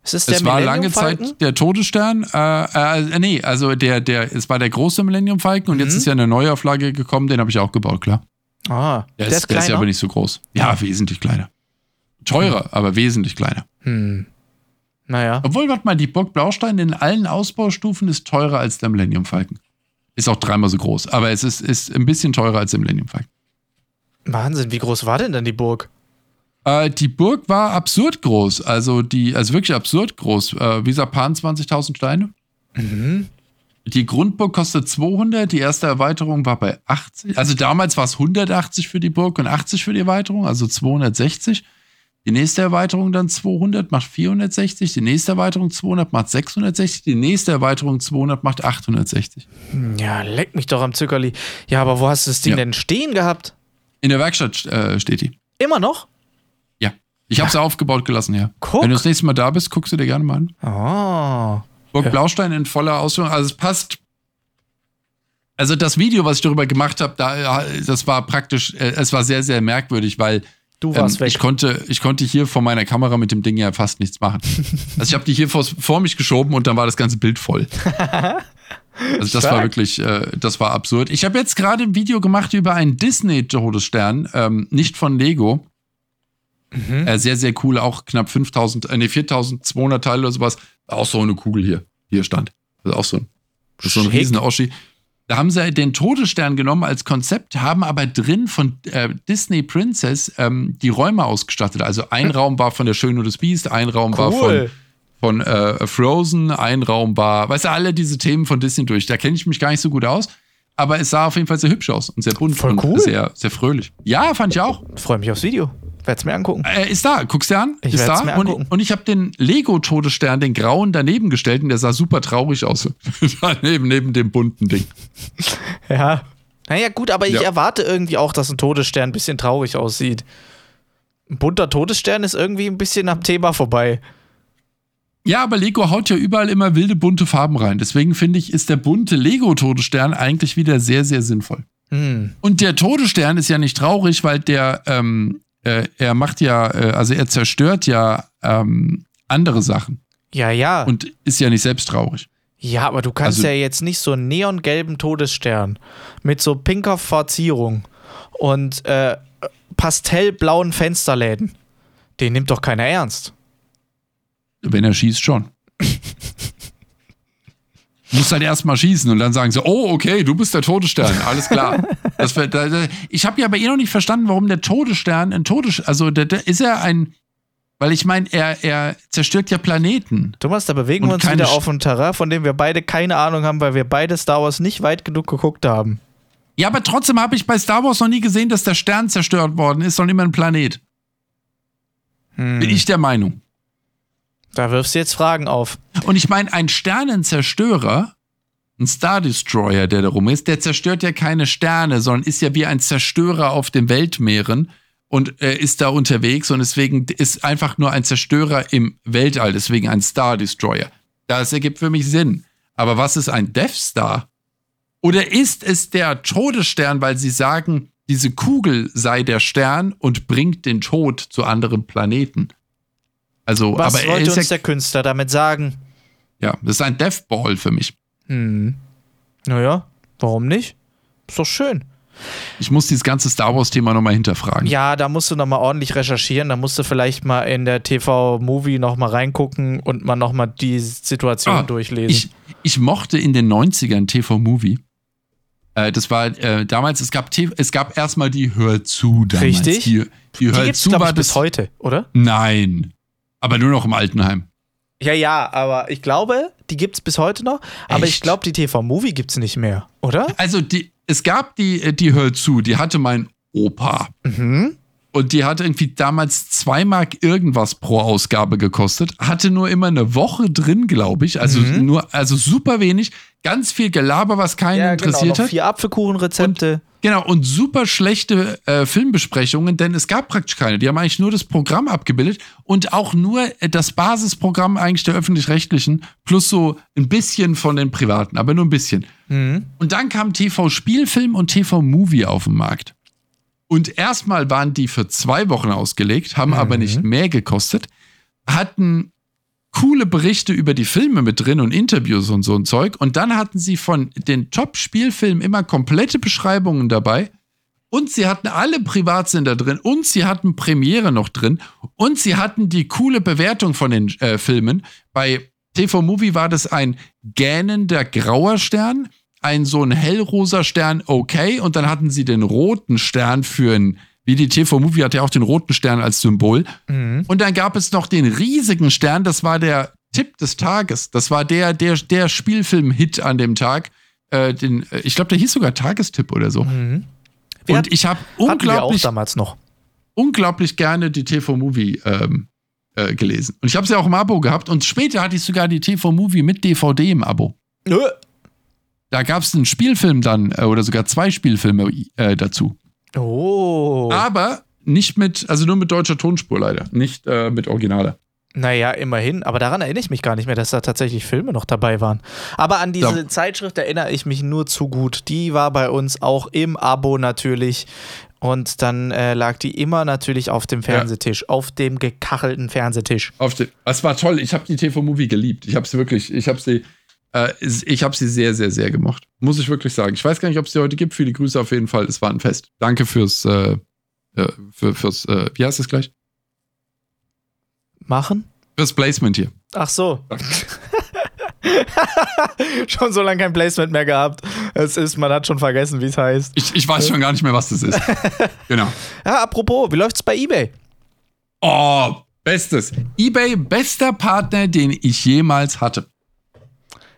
Ist es der es war lange? Zeit der Todesstern. Äh, äh, nee, also der, der, es war der große Millennium Falcon und Mhm. jetzt ist ja eine Neuauflage gekommen, den habe ich auch gebaut, klar. Ah, Der, der, ist, ist der ist ja aber nicht so groß. Ja, wesentlich kleiner. Teurer, aber wesentlich kleiner. hm. Naja. Obwohl, warte mal, die Burg Blaustein in allen Ausbaustufen ist teurer als der Millennium Falcon. Ist auch dreimal so groß, aber es ist, ist ein bisschen teurer als der Millennium Falcon. Wahnsinn, wie groß war denn dann die Burg? Äh, die Burg war absurd groß, also die, also wirklich absurd groß. Äh, wie gesagt, paar 20.000 Steine. Mhm. Die Grundburg kostet 200, die erste Erweiterung war bei 80. Also damals war es 180 für die Burg und 80 für die Erweiterung, also 260. Die nächste Erweiterung dann 200 macht 460, die nächste Erweiterung 200 macht 660, die nächste Erweiterung 200 macht 860. Ja, leck mich doch am Zückerli. Ja, aber wo hast du das Ding Ja. denn stehen gehabt? In der Werkstatt äh, steht die. Immer noch? Ja. Ich habe sie aufgebaut gelassen, ja. Guck. Wenn du das nächste Mal da bist, guckst du dir gerne mal an. Oh. Burg Ja. Blaustein in voller Ausführung. Also es passt. Also das Video, was ich darüber gemacht habe, da, das war praktisch, äh, es war sehr, sehr merkwürdig, weil Du ähm, warst weg. ich konnte, ich konnte hier vor meiner Kamera mit dem Ding ja fast nichts machen. also ich habe die hier vor, vor mich geschoben und dann war das ganze Bild voll. Also das war Stark. wirklich, äh, das war absurd. Ich habe jetzt gerade ein Video gemacht über einen Disney-Todesstern, ähm, nicht von Lego. Mhm. Äh, sehr, sehr cool, auch knapp 5000, äh, nee, 4200 Teile oder sowas. Auch so eine Kugel hier, hier stand. Also auch so ein, das ist so ein riesen Oschi. Da haben sie den Todesstern genommen als Konzept, haben aber drin von äh, Disney Princess ähm, die Räume ausgestattet. Also ein Raum war von der Schöne und das Biest, ein Raum war von, Cool. von äh, Frozen, ein Raum war, weißt du, alle diese Themen von Disney durch. Da kenne ich mich gar nicht so gut aus, aber es sah auf jeden Fall sehr hübsch aus und sehr bunt Voll und cool. sehr, sehr fröhlich. Ja, fand ich auch. Freue mich aufs Video. Werd's mir angucken. Äh, ist da, guckst dir an? Ich ist da. mir und, angucken. und ich habe den Lego-Todesstern, den grauen, daneben gestellt und der sah super traurig aus. daneben, neben dem bunten Ding. Ja. Naja, gut, aber ich Ja. erwarte irgendwie auch, dass ein Todesstern ein bisschen traurig aussieht. Ein bunter Todesstern ist irgendwie ein bisschen am Thema vorbei. Ja, aber Lego haut ja überall immer wilde, bunte Farben rein. Deswegen finde ich, ist der bunte Lego-Todesstern eigentlich wieder sehr, sehr sinnvoll. Hm. Und der Todesstern ist ja nicht traurig, weil der, ähm, äh, er macht ja, äh, also er zerstört ja ähm, andere Sachen Ja, ja. und ist ja nicht selbst traurig. ja, aber du kannst Also- ja jetzt nicht so einen neongelben Todesstern mit so pinker Verzierung und äh, pastellblauen Fensterläden. Den nimmt doch keiner ernst. Wenn er schießt, schon. Muss halt erstmal schießen und dann sagen sie, oh, okay, du bist der Todesstern, alles klar. Das, da, da, ich habe ja aber eh noch nicht verstanden, warum der Todesstern ein Todesstern, also der, der, ist er ein, weil ich meine, er, er zerstört ja Planeten. Thomas, da bewegen wir uns wieder auf ein Terrain, von dem wir beide keine Ahnung haben, weil wir beide Star Wars nicht weit genug geguckt haben. Ja, aber trotzdem habe ich bei Star Wars noch nie gesehen, dass der Stern zerstört worden ist, sondern immer ein Planet. Hm. Bin ich der Meinung. Da wirfst du jetzt Fragen auf. Und ich meine, ein Sternenzerstörer, ein Star Destroyer, der da rum ist, der zerstört ja keine Sterne, sondern ist ja wie ein Zerstörer auf den Weltmeeren und äh, ist da unterwegs und deswegen ist einfach nur ein Zerstörer im Weltall, deswegen ein Star Destroyer. Das ergibt für mich Sinn. Aber was ist ein Death Star? Oder ist es der Todesstern, weil sie sagen, diese Kugel sei der Stern und bringt den Tod zu anderen Planeten? Also, Was aber er wollte uns ja, der Künstler damit sagen? ja, das ist ein Death Ball für mich. Hm. Naja, warum nicht? Ist doch schön. Ich muss dieses ganze Star Wars-Thema nochmal hinterfragen. Ja, da musst du nochmal ordentlich recherchieren. Da musst du vielleicht mal in der TV-Movie nochmal reingucken und mal nochmal die Situation Ah, durchlesen. Ich, ich mochte in den 90ern TV-Movie. Äh, das war äh, damals, es gab, es gab erstmal die Hör zu damals. Richtig. Die, die die Hör zu war bis heute, oder? Nein. Aber nur noch im Altenheim. Ja, ja, aber ich glaube, die gibt es bis heute noch. Aber ich Echt? glaube, die TV-Movie gibt es nicht mehr, oder? Also die, es gab die, äh, die Hör zu, die hatte mein Opa. Mhm. Und die hatte irgendwie damals zwei Mark irgendwas pro Ausgabe gekostet. Hatte nur immer eine Woche drin, glaube ich. Also Mhm. nur, also super wenig. Ganz viel Gelaber, was keinen interessiert genau, noch hat. vier Apfelkuchenrezepte. Genau, und super schlechte äh, Filmbesprechungen, denn es gab praktisch keine. Die haben eigentlich nur das Programm abgebildet und auch nur äh, das Basisprogramm eigentlich der öffentlich-rechtlichen plus so ein bisschen von den privaten, aber nur ein bisschen. Mhm. Und dann kam TV-Spielfilm und TV-Movie auf den Markt. Und erstmal waren die für zwei Wochen ausgelegt, haben aber nicht mehr gekostet, hatten coole Berichte über die Filme mit drin und Interviews und so ein Zeug. Und dann hatten sie von den Top-Spielfilmen immer komplette Beschreibungen dabei. Und sie hatten alle Privatsender drin und sie hatten Premiere noch drin und sie hatten die coole Bewertung von den äh, Filmen. Bei TV Movie war das ein gähnender grauer Stern, ein so ein hellrosa Stern okay und dann hatten sie den roten Stern für ein, wie die TV Movie hat ja auch den roten Stern als Symbol. Und dann gab es noch den riesigen Stern, das war der Tipp des Tages. Das war der, der, der Spielfilm-Hit an dem Tag. Äh, den, äh, ich glaube, der hieß sogar Tagestipp oder so. Wir Und ich habe unglaublich, damals noch. unglaublich gerne die TV-Movie ähm, äh, gelesen. Und ich habe sie auch im Abo gehabt. Und später hatte ich sogar die TV-Movie mit DVD im Abo. Nö. Da gab es einen Spielfilm dann äh, oder sogar zwei Spielfilme äh, dazu. Oh. Aber nicht mit, also nur mit deutscher Tonspur leider, nicht äh, mit Originale. Naja, immerhin. Aber daran erinnere ich mich gar nicht mehr, dass da tatsächlich Filme noch dabei waren. Aber an diese Ja. Zeitschrift erinnere ich mich nur zu gut. Die war bei uns auch im Abo natürlich. Und dann äh, lag die immer natürlich auf dem Fernsehtisch, auf dem gekachelten Fernsehtisch. Auf den, das war toll. Ich habe die TV-Movie geliebt. Ich habe sie wirklich, ich habe sie, äh, ich habe sie sehr, sehr, sehr gemocht. Muss ich wirklich sagen. Ich weiß gar nicht, ob es sie heute gibt. Viele Grüße auf jeden Fall. Es war ein Fest. Danke fürs, äh, äh, für, fürs, äh, wie heißt es gleich? Machen? Fürs Placement hier. Ach so. schon so lange kein Placement mehr gehabt. Es ist, man hat schon vergessen, wie es heißt. Ich, ich weiß schon gar nicht mehr, was das ist. genau. Ja, apropos, wie läuft's bei eBay? Oh, bestes. eBay, bester Partner, den ich jemals hatte.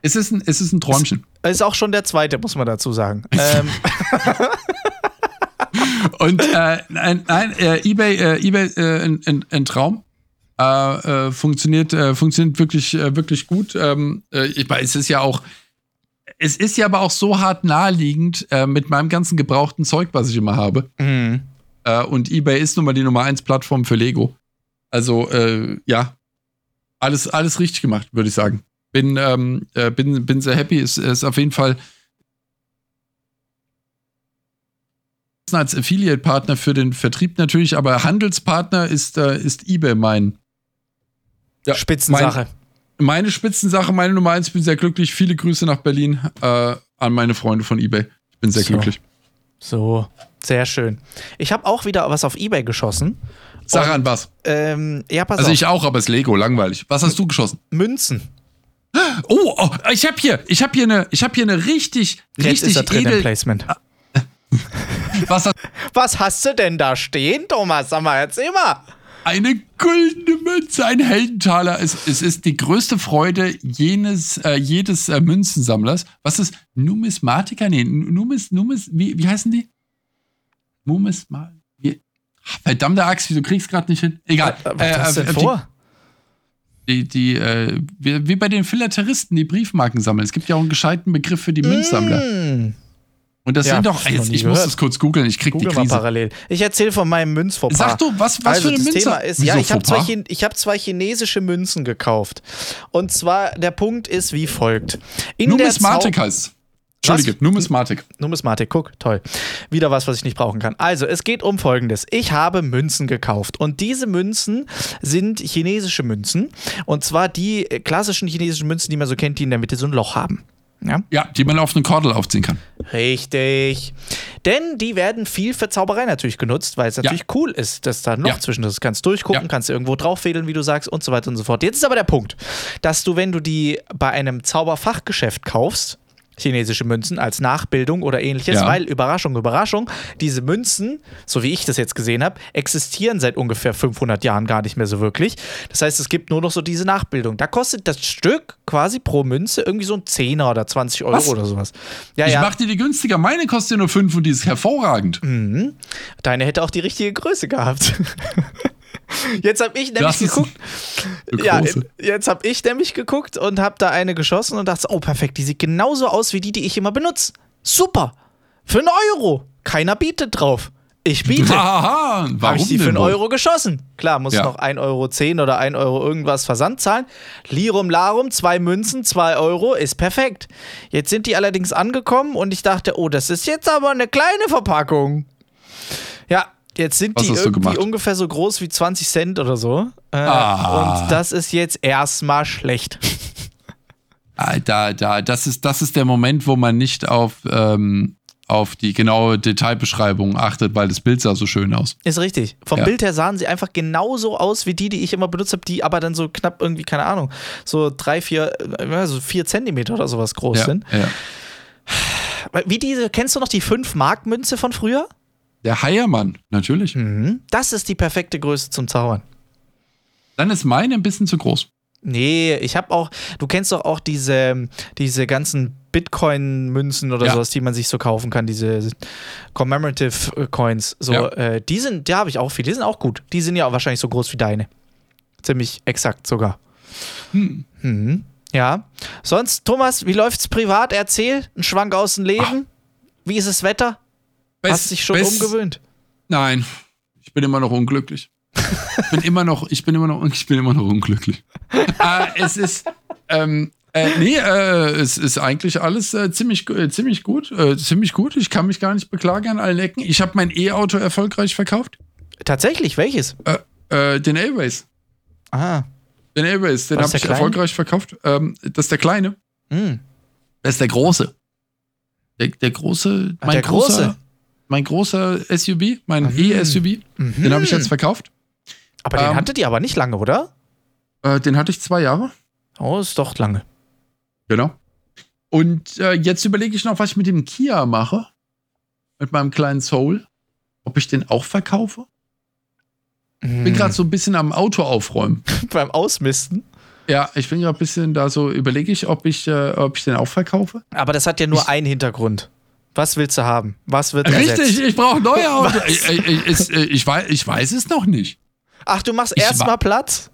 Es ist ein, es ist ein Träumchen. Ist auch schon der zweite, muss man dazu sagen. ähm, Und äh, nein, nein äh, eBay, äh, eBay äh, ein, ein, ein Traum. Äh, äh, funktioniert, funktioniert wirklich, äh, wirklich gut. Ähm, äh, ich es ist ja auch, es ist ja aber auch so hart naheliegend mit meinem ganzen gebrauchten Zeug, was ich immer habe. mh. Äh, und eBay ist nun mal die Nummer 1 Plattform für Lego. Also, ja, alles, alles richtig gemacht, würde ich sagen. Bin, ähm, äh, bin, bin sehr happy. Es ist auf jeden Fall als Affiliate-Partner für den Vertrieb natürlich, aber Handelspartner ist, äh, ist eBay mein, Ja, Spitzensache. meine Spitzensache, meine Nummer 1. Bin sehr glücklich. Viele Grüße nach Berlin äh, an meine Freunde von eBay. Ich bin sehr So. glücklich. So, sehr schön. Ich habe auch wieder was auf eBay geschossen. Sag an was. Ähm, ja, pass Also auf. ich auch, aber es ist Lego, langweilig. Was hast du geschossen? Münzen. Oh, oh ich habe hier, ich habe hier eine, ich habe hier eine richtig, Jetzt richtig ist er drin im edel. Placement. Was hast Was hast du denn da stehen, Thomas? Sag mal, erzähl mal. eine goldene Münze, ein Heldentaler. Es, es ist die größte Freude jenes, äh, jedes äh, Münzensammlers. Was ist Numismatiker? Nee, Numis, Numis, wie, wie heißen die? Numismat. Wie? Verdammte Axt, wieso kriegst du gerade nicht hin? Egal. Was hast du äh, denn die- vor? Die, die, äh, wie, wie bei den Philatelisten, die Briefmarken sammeln. Es gibt ja auch einen gescheiten Begriff für die Münzsammler. Hm, Und das Ja, sind doch, noch jetzt, ich muss gehört. das kurz googeln, ich krieg Google die mal Krise. parallel. Ich erzähle von meinem Münzfauxpas. Sag du, was, was also für eine Münze? Thema ist, Wieso ja, ich habe zwei, ich hab zwei chinesische Münzen gekauft. Und zwar, der Punkt ist wie folgt. In Numismatik heißt Entschuldige, Numismatik. Numismatik, guck, toll. Wieder was, was ich nicht brauchen kann. Also, es geht um Folgendes. Ich habe Münzen gekauft und diese Münzen sind chinesische Münzen. Und zwar die äh, klassischen chinesischen Münzen, die man so kennt, die in der Mitte so ein Loch haben. Ja? Ja, die man auf einen Kordel aufziehen kann. Richtig. Denn die werden viel für Zauberei natürlich genutzt, weil es natürlich cool ist, dass da noch Ja. zwischen das kannst durchgucken, Ja. kannst irgendwo drauffädeln, wie du sagst und so weiter und so fort. Jetzt ist aber der Punkt, dass du, wenn du die bei einem Zauberfachgeschäft kaufst, chinesische Münzen als Nachbildung oder ähnliches, Ja. weil Überraschung, Überraschung, diese Münzen, so wie ich das jetzt gesehen habe, existieren seit ungefähr 500 Jahren gar nicht mehr so wirklich. Das heißt, es gibt nur noch so diese Nachbildung. Da kostet das Stück quasi pro Münze irgendwie so ein Zehner oder 20 Euro Was? oder sowas. Ja, Ich ja. mach dir die günstiger. Meine kostet ja nur 5 und die ist hervorragend. Deine hätte auch die richtige Größe gehabt. Jetzt habe ich nämlich Das geguckt. Ja, jetzt habe ich nämlich geguckt und habe da eine geschossen und dachte, oh perfekt, die sieht genauso aus wie die, die ich immer benutze. Super. Für einen Euro. Keiner bietet drauf. Ich biete. Haha, warum Habe ich die für einen? Euro geschossen. Klar, muss Ja. noch 1,10 Euro oder 1 Euro irgendwas Versand zahlen. Lirum Larum, zwei Münzen, 2 Euro, ist perfekt. Jetzt sind die allerdings angekommen und ich dachte, oh, das ist jetzt aber eine kleine Verpackung. Ja, jetzt sind Was die irgendwie gemacht? ungefähr so groß wie 20 Cent oder so. Äh, Ah. Und das ist jetzt erstmal schlecht. Ah, Da, da, das ist, das ist der Moment, wo man nicht auf, ähm, auf die genaue Detailbeschreibung achtet, weil das Bild sah so schön aus. Ist richtig. Vom Ja. Bild her sahen sie einfach genauso aus wie die, die ich immer benutzt habe, die aber dann so knapp irgendwie, keine Ahnung, so drei, vier, äh, also vier Zentimeter oder sowas groß Ja, sind. ja. Wie diese, kennst du noch die 5-Mark-Münze von früher? Der Heiermann, natürlich. Mhm. Das ist die perfekte Größe zum Zaubern. Dann ist meine ein bisschen zu groß. Nee, ich habe auch, du kennst doch auch diese, diese ganzen Bitcoin-Münzen oder Ja. sowas, die man sich so kaufen kann, diese Commemorative äh, Coins. So, Ja. äh, die sind, da habe ich auch viele, die sind auch gut. Die sind ja auch wahrscheinlich so groß wie deine. Ziemlich exakt sogar. Hm. Mhm. Ja. Sonst, Thomas, wie läuft's privat? Erzähl, ein Schwank aus dem Leben. Wie ist das Wetter? Hast dich schon Best- umgewöhnt? Nein, ich bin immer noch unglücklich. Ich bin immer noch, ich bin immer noch, ich bin immer noch unglücklich. äh, es ist, ähm, äh, nee, äh, es ist eigentlich alles äh, ziemlich, äh, ziemlich gut, äh, ziemlich gut. Ich kann mich gar nicht beklagen an allen Ecken. Ich habe mein E-Auto erfolgreich verkauft. Tatsächlich, welches? Äh, den Airways. Ah. Den Airways, den habe ich kleine? erfolgreich verkauft. Ähm, das ist der kleine. Hm. Das ist der große. Der, der große, Ach, mein der großer, große. Mein großer SUV, mein Mhm. E-SUV, den habe ich jetzt verkauft. Aber den Ähm, hattet ihr aber nicht lange, oder? Äh, den hatte ich zwei Jahre. Oh, ist doch lange. Genau. Und äh, jetzt überlege ich noch, was ich mit dem Kia mache. Mit meinem kleinen Soul. Ob ich den auch verkaufe? Hm. Bin gerade so ein bisschen am Auto aufräumen. beim Ausmisten. Ja, ich bin gerade ein bisschen da so, überlege ich, ob ich, äh, ob ich den auch verkaufe. Aber das hat ja nur Ich- einen Hintergrund. Was willst du haben? Was wird Richtig, ersetzt? ich brauche neue Autos. Was? Ich, ich, ich, ich, ich, weiß, ich weiß es noch nicht. Ach, du machst erstmal Platz?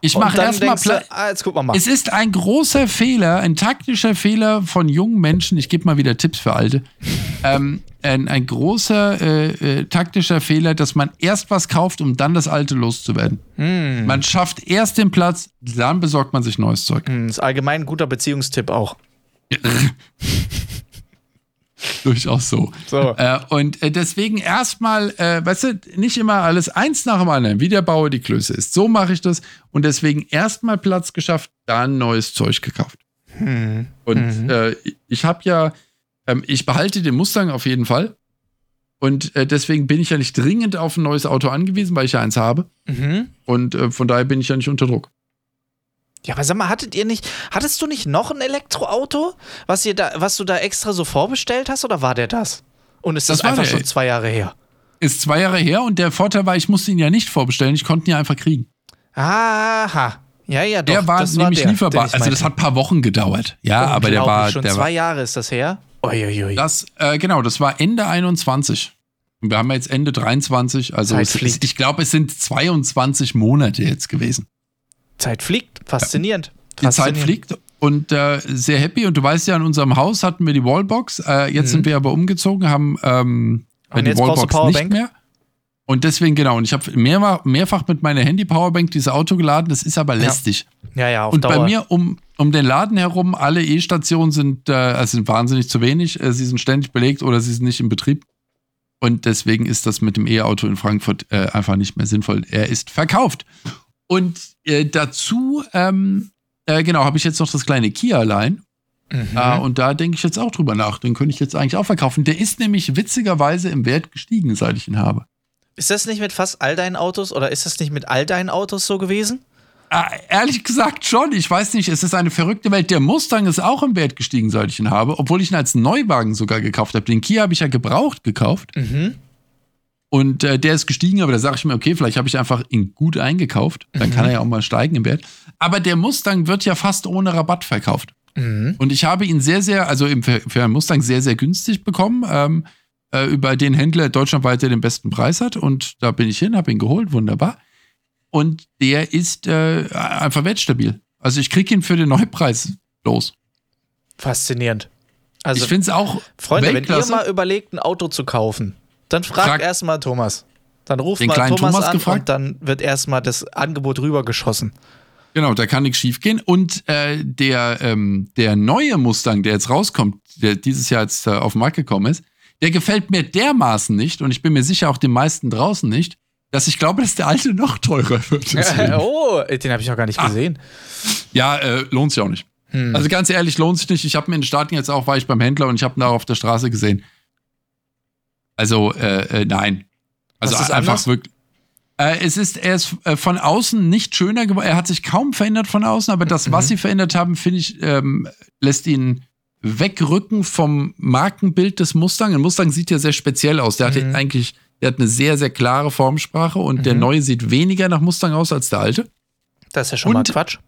Ich mache erstmal Platz. Ah, jetzt wir mal. Es ist ein großer Fehler, ein taktischer Fehler von jungen Menschen. Ich gebe mal wieder Tipps für Alte. ähm, ein, ein großer äh, äh, taktischer Fehler, dass man erst was kauft, um dann das Alte loszuwerden. Hm. Man schafft erst den Platz, dann besorgt man sich neues Zeug. Hm, ist allgemein ein guter Beziehungstipp auch. Durchaus so. So. Äh, und äh, deswegen erstmal, äh, weißt du, nicht immer alles eins nach dem anderen, wie der Bauer die Klöße ist. So mache ich das. Und deswegen erstmal Platz geschafft, dann neues Zeug gekauft. Hm. Und äh, ich habe ja, ähm, ich behalte den Mustang auf jeden Fall. Und äh, deswegen bin ich ja nicht dringend auf ein neues Auto angewiesen, weil ich ja eins habe. Mhm. Und äh, von daher bin ich ja nicht unter Druck. Ja, aber sag mal, hattet ihr nicht, hattest du nicht noch ein Elektroauto, was, ihr da, was du da extra so vorbestellt hast, oder war der das? Und ist das, Das war einfach der, schon zwei Jahre her? Ist zwei Jahre her und der Vorteil war, ich musste ihn ja nicht vorbestellen, ich konnte ihn ja einfach kriegen. Aha. Ja, ja, doch. der war das nämlich der, lieferbar. Also das hat ein paar Wochen gedauert. Ja, aber der war, schon der zwei war Jahre ist das her. Uiuiui. das, äh, genau, das war Ende 21. Und wir haben jetzt Ende 23. Also es, ich glaube, es sind 22 Monate jetzt gewesen. Zeit fliegt. Faszinierend. Die Zeit fliegt und äh, sehr happy. Und du weißt ja, in unserem Haus hatten wir die Wallbox. Äh, jetzt sind wir aber umgezogen, haben ähm, Mhm. Die Wallbox nicht mehr. Und deswegen, genau. Und ich habe mehrfach, mehrfach mit meiner Handy-Powerbank dieses Auto geladen. Das ist aber lästig. Ja, ja, auf Und Dauer. bei mir um, um den Laden herum, alle E-Stationen sind, äh, also sind wahnsinnig zu wenig. Äh, sie sind ständig belegt oder sie sind nicht in Betrieb. Und deswegen ist das mit dem E-Auto in Frankfurt äh, einfach nicht mehr sinnvoll. Er ist verkauft. Und äh, dazu, ähm, äh, genau, habe ich jetzt noch das kleine Kia-Line. Mhm. Äh, und da denke ich jetzt auch drüber nach. Den könnte ich jetzt eigentlich auch verkaufen. Der ist nämlich witzigerweise im Wert gestiegen, seit ich ihn habe. Ist das nicht mit fast all deinen Autos oder ist das nicht mit all deinen Autos so gewesen? Äh, ehrlich gesagt schon. Ich weiß nicht, es ist eine verrückte Welt. Der Mustang ist auch im Wert gestiegen, seit ich ihn habe, obwohl ich ihn als Neuwagen sogar gekauft habe. Den Kia habe ich ja gebraucht gekauft. Mhm. Und äh, der ist gestiegen, aber da sage ich mir, okay, vielleicht habe ich einfach ihn gut eingekauft. Dann mhm. kann er ja auch mal steigen im Wert. Aber der Mustang wird ja fast ohne Rabatt verkauft. Mhm. Und ich habe ihn sehr, sehr, also im, für einen Mustang sehr, sehr günstig bekommen. Ähm, äh, über den Händler deutschlandweit, der den besten Preis hat. Und da bin ich hin, habe ihn geholt, wunderbar. Und der ist äh, einfach wertstabil. Also ich kriege ihn für den Neupreis los. Faszinierend. Also, ich finde es auch. Freunde, Weltklasse. wenn ihr mal überlegt, ein Auto zu kaufen, dann fragt Frag erstmal Thomas. Dann ruft mal Thomas, Thomas an gefragt. und dann wird erstmal das Angebot rübergeschossen. Genau, da kann nichts schief gehen. Und äh, der, ähm, der neue Mustang, der jetzt rauskommt, der dieses Jahr jetzt äh, auf den Markt gekommen ist, der gefällt mir dermaßen nicht und ich bin mir sicher auch den meisten draußen nicht, dass ich glaube, dass der alte noch teurer wird. oh, den habe ich noch gar nicht ah. gesehen. Ja, äh, lohnt sich auch nicht. Hm. Also ganz ehrlich, lohnt sich nicht. Ich habe mir in den Staaten jetzt auch, war ich beim Händler und ich habe ihn da auf der Straße gesehen. Also, äh, äh, nein. Also einfach anders? wirklich. Äh, es ist, er ist äh, von außen nicht schöner geworden. Er hat sich kaum verändert von außen, aber das, mhm. was sie verändert haben, finde ich, ähm, lässt ihn wegrücken vom Markenbild des Mustang. Ein Mustang sieht ja sehr speziell aus. Der mhm. hat eigentlich, der hat eine sehr, sehr klare Formsprache und mhm. der neue sieht weniger nach Mustang aus als der alte. Das ist ja schon und mal Quatsch.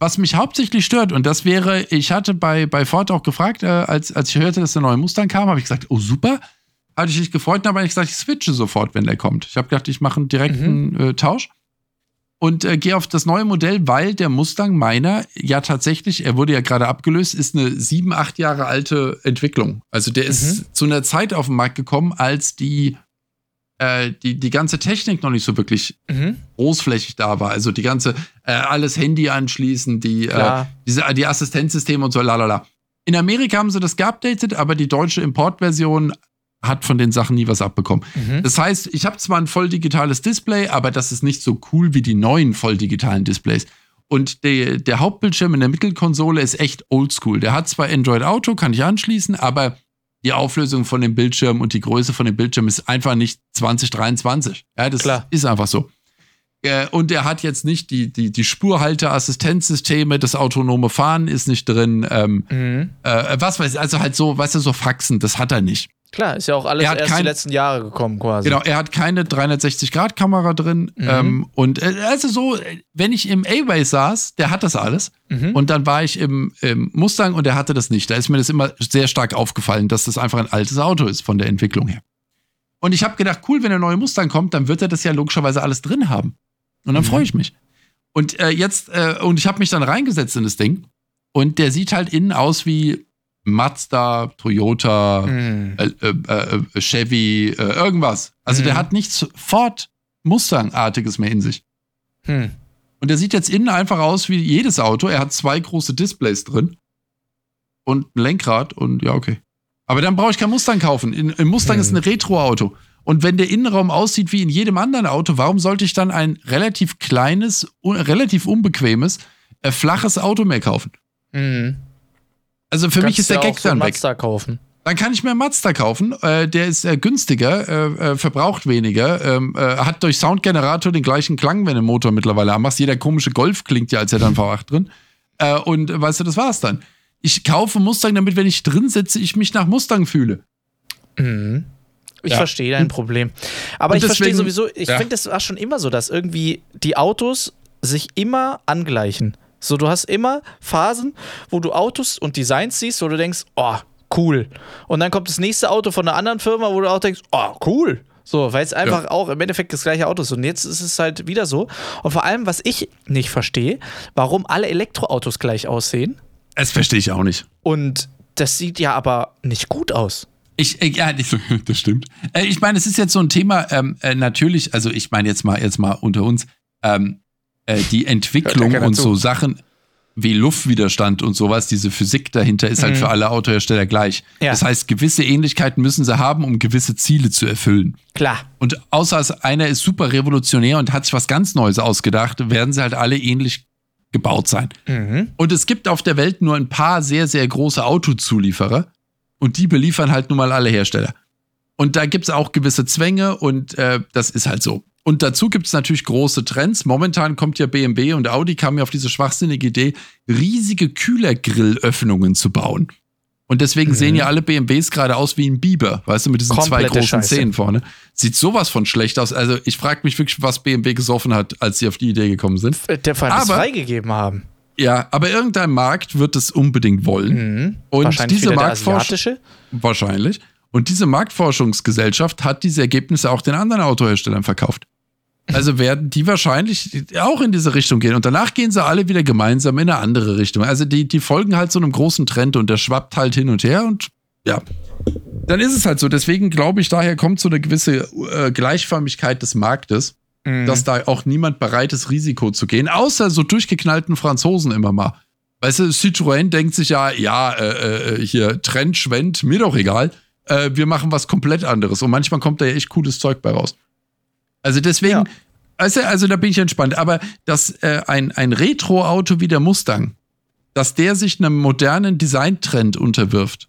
Was mich hauptsächlich stört, und das wäre, ich hatte bei, bei Ford auch gefragt, äh, als, als ich hörte, dass der neue Mustang kam, habe ich gesagt, oh super, hatte ich mich gefreut, dann habe ich gesagt, ich switche sofort, wenn der kommt. Ich habe gedacht, ich mache einen direkten mhm. äh, Tausch und äh, gehe auf das neue Modell, weil der Mustang meiner ja tatsächlich, er wurde ja gerade abgelöst, ist eine sieben, acht Jahre alte Entwicklung. Also der mhm. ist zu einer Zeit auf den Markt gekommen, als die, äh, die, die ganze Technik noch nicht so wirklich mhm. großflächig da war. Also die ganze, äh, alles Handy anschließen, die, äh, diese, die Assistenzsysteme und so, lalala. In Amerika haben sie das geupdatet, aber die deutsche Importversion hat von den Sachen nie was abbekommen. Mhm. Das heißt, ich habe zwar ein voll digitales Display, aber das ist nicht so cool wie die neuen voll digitalen Displays. Und der, der Hauptbildschirm in der Mittelkonsole ist echt oldschool. Der hat zwar Android Auto, kann ich anschließen, aber die Auflösung von dem Bildschirm und die Größe von dem Bildschirm ist einfach nicht 2023. Ja, das Klar. ist einfach so. Und er hat jetzt nicht die, die, die Spurhalter-Assistenzsysteme, das autonome Fahren ist nicht drin. Ähm, mhm. äh, was weiß ich, also halt so, weißt du, so Faxen, das hat er nicht. Klar, ist ja auch alles erst kein, die letzten Jahre gekommen quasi. Genau, er hat keine 360-Grad-Kamera drin. Mhm. Ähm, und äh, also so, wenn ich im A-Way saß, der hat das alles. Mhm. Und dann war ich im, im, Mustang und der hatte das nicht. Da ist mir das immer sehr stark aufgefallen, dass das einfach ein altes Auto ist von der Entwicklung her. Und ich habe gedacht, cool, wenn der neue Mustang kommt, dann wird er das ja logischerweise alles drin haben. Und dann mhm. freue ich mich. Und äh, jetzt, äh, und ich habe mich dann reingesetzt in das Ding. Und der sieht halt innen aus wie Mazda, Toyota, mm. äh, äh, äh, Chevy, äh, irgendwas. Also mm. der hat nichts Ford Mustang-artiges mehr in sich. Hm. Und der sieht jetzt innen einfach aus wie jedes Auto. Er hat zwei große Displays drin und ein Lenkrad und ja, okay. Aber dann brauche ich kein Mustang kaufen. In, ein Mustang hm. ist ein Retro-Auto. Und wenn der Innenraum aussieht wie in jedem anderen Auto, warum sollte ich dann ein relativ kleines, un relativ unbequemes, äh, flaches Auto mehr kaufen? Mhm. Also für mich ist der Gag so dann weg. Mazda kaufen. Dann kann ich mir einen Mazda kaufen. Äh, der ist äh, günstiger, äh, äh verbraucht weniger, ähm, äh, hat durch Soundgenerator den gleichen Klang, wenn du den Motor mittlerweile anmachst. Jeder komische Golf klingt ja, als hätte er einen V8 drin. Äh, und weißt du, das war's dann. Ich kaufe Mustang, damit, wenn ich drin sitze, ich mich nach Mustang fühle. Mhm. Ich ja. verstehe dein Problem. Aber und ich verstehe sowieso, ich ja. finde, das war schon immer so, dass irgendwie die Autos sich immer angleichen. So, du hast immer Phasen, wo du Autos und Designs siehst, wo du denkst, oh, cool. Und dann kommt das nächste Auto von einer anderen Firma, wo du auch denkst, oh, cool. So, weil es einfach ja. auch im Endeffekt das gleiche Auto ist. Und jetzt ist es halt wieder so. Und vor allem, was ich nicht verstehe, warum alle Elektroautos gleich aussehen. Das verstehe ich auch nicht. Und das sieht ja aber nicht gut aus. Ich, äh, ja, das stimmt. Äh, ich meine, es ist jetzt so ein Thema, ähm, äh, natürlich, also ich meine jetzt mal, jetzt mal unter uns, ähm, äh, die Entwicklung und so Sachen wie Luftwiderstand und sowas, diese Physik dahinter ist halt mhm. für alle Autohersteller gleich. Ja. Das heißt, gewisse Ähnlichkeiten müssen sie haben, um gewisse Ziele zu erfüllen. Klar. Und außer als einer ist super revolutionär und hat sich was ganz Neues ausgedacht, werden sie halt alle ähnlich gebaut sein. Mhm. Und es gibt auf der Welt nur ein paar sehr, sehr große Autozulieferer. Und die beliefern halt nun mal alle Hersteller. Und da gibt es auch gewisse Zwänge und äh, das ist halt so. Und dazu gibt es natürlich große Trends. Momentan kommt ja BMW und Audi kam ja auf diese schwachsinnige Idee, riesige Kühlergrillöffnungen zu bauen. Und deswegen Mhm. sehen ja alle BMWs gerade aus wie ein Biber, weißt du, mit diesen zwei Komplette großen Scheiße. Zähnen vorne. Sieht sowas von schlecht aus. Also ich frage mich wirklich, was BMW gesoffen hat, als sie auf die Idee gekommen sind. Der Fall Aber- freigegeben haben. Ja, aber irgendein Markt wird es unbedingt wollen. Mhm. Und Wahrscheinlich diese Marktforschung, wahrscheinlich. Und diese Marktforschungsgesellschaft hat diese Ergebnisse auch den anderen Autoherstellern verkauft. Also werden die wahrscheinlich auch in diese Richtung gehen. Und danach gehen sie alle wieder gemeinsam in eine andere Richtung. Also die, die folgen halt so einem großen Trend und der schwappt halt hin und her und ja. Dann ist es halt so. Deswegen glaube ich, daher kommt so eine gewisse äh, Gleichförmigkeit des Marktes, Mhm. dass da auch niemand bereit ist, Risiko zu gehen, außer so durchgeknallten Franzosen immer mal. Weißt du, Citroën denkt sich ja, ja, äh, äh, hier, Trend, Schwend, mir doch egal. Äh, wir machen was komplett anderes. Und manchmal kommt da ja echt cooles Zeug bei raus. Also deswegen, Ja. also, also da bin ich entspannt. Aber dass äh, ein, ein Retro-Auto wie der Mustang, dass der sich einem modernen Designtrend unterwirft,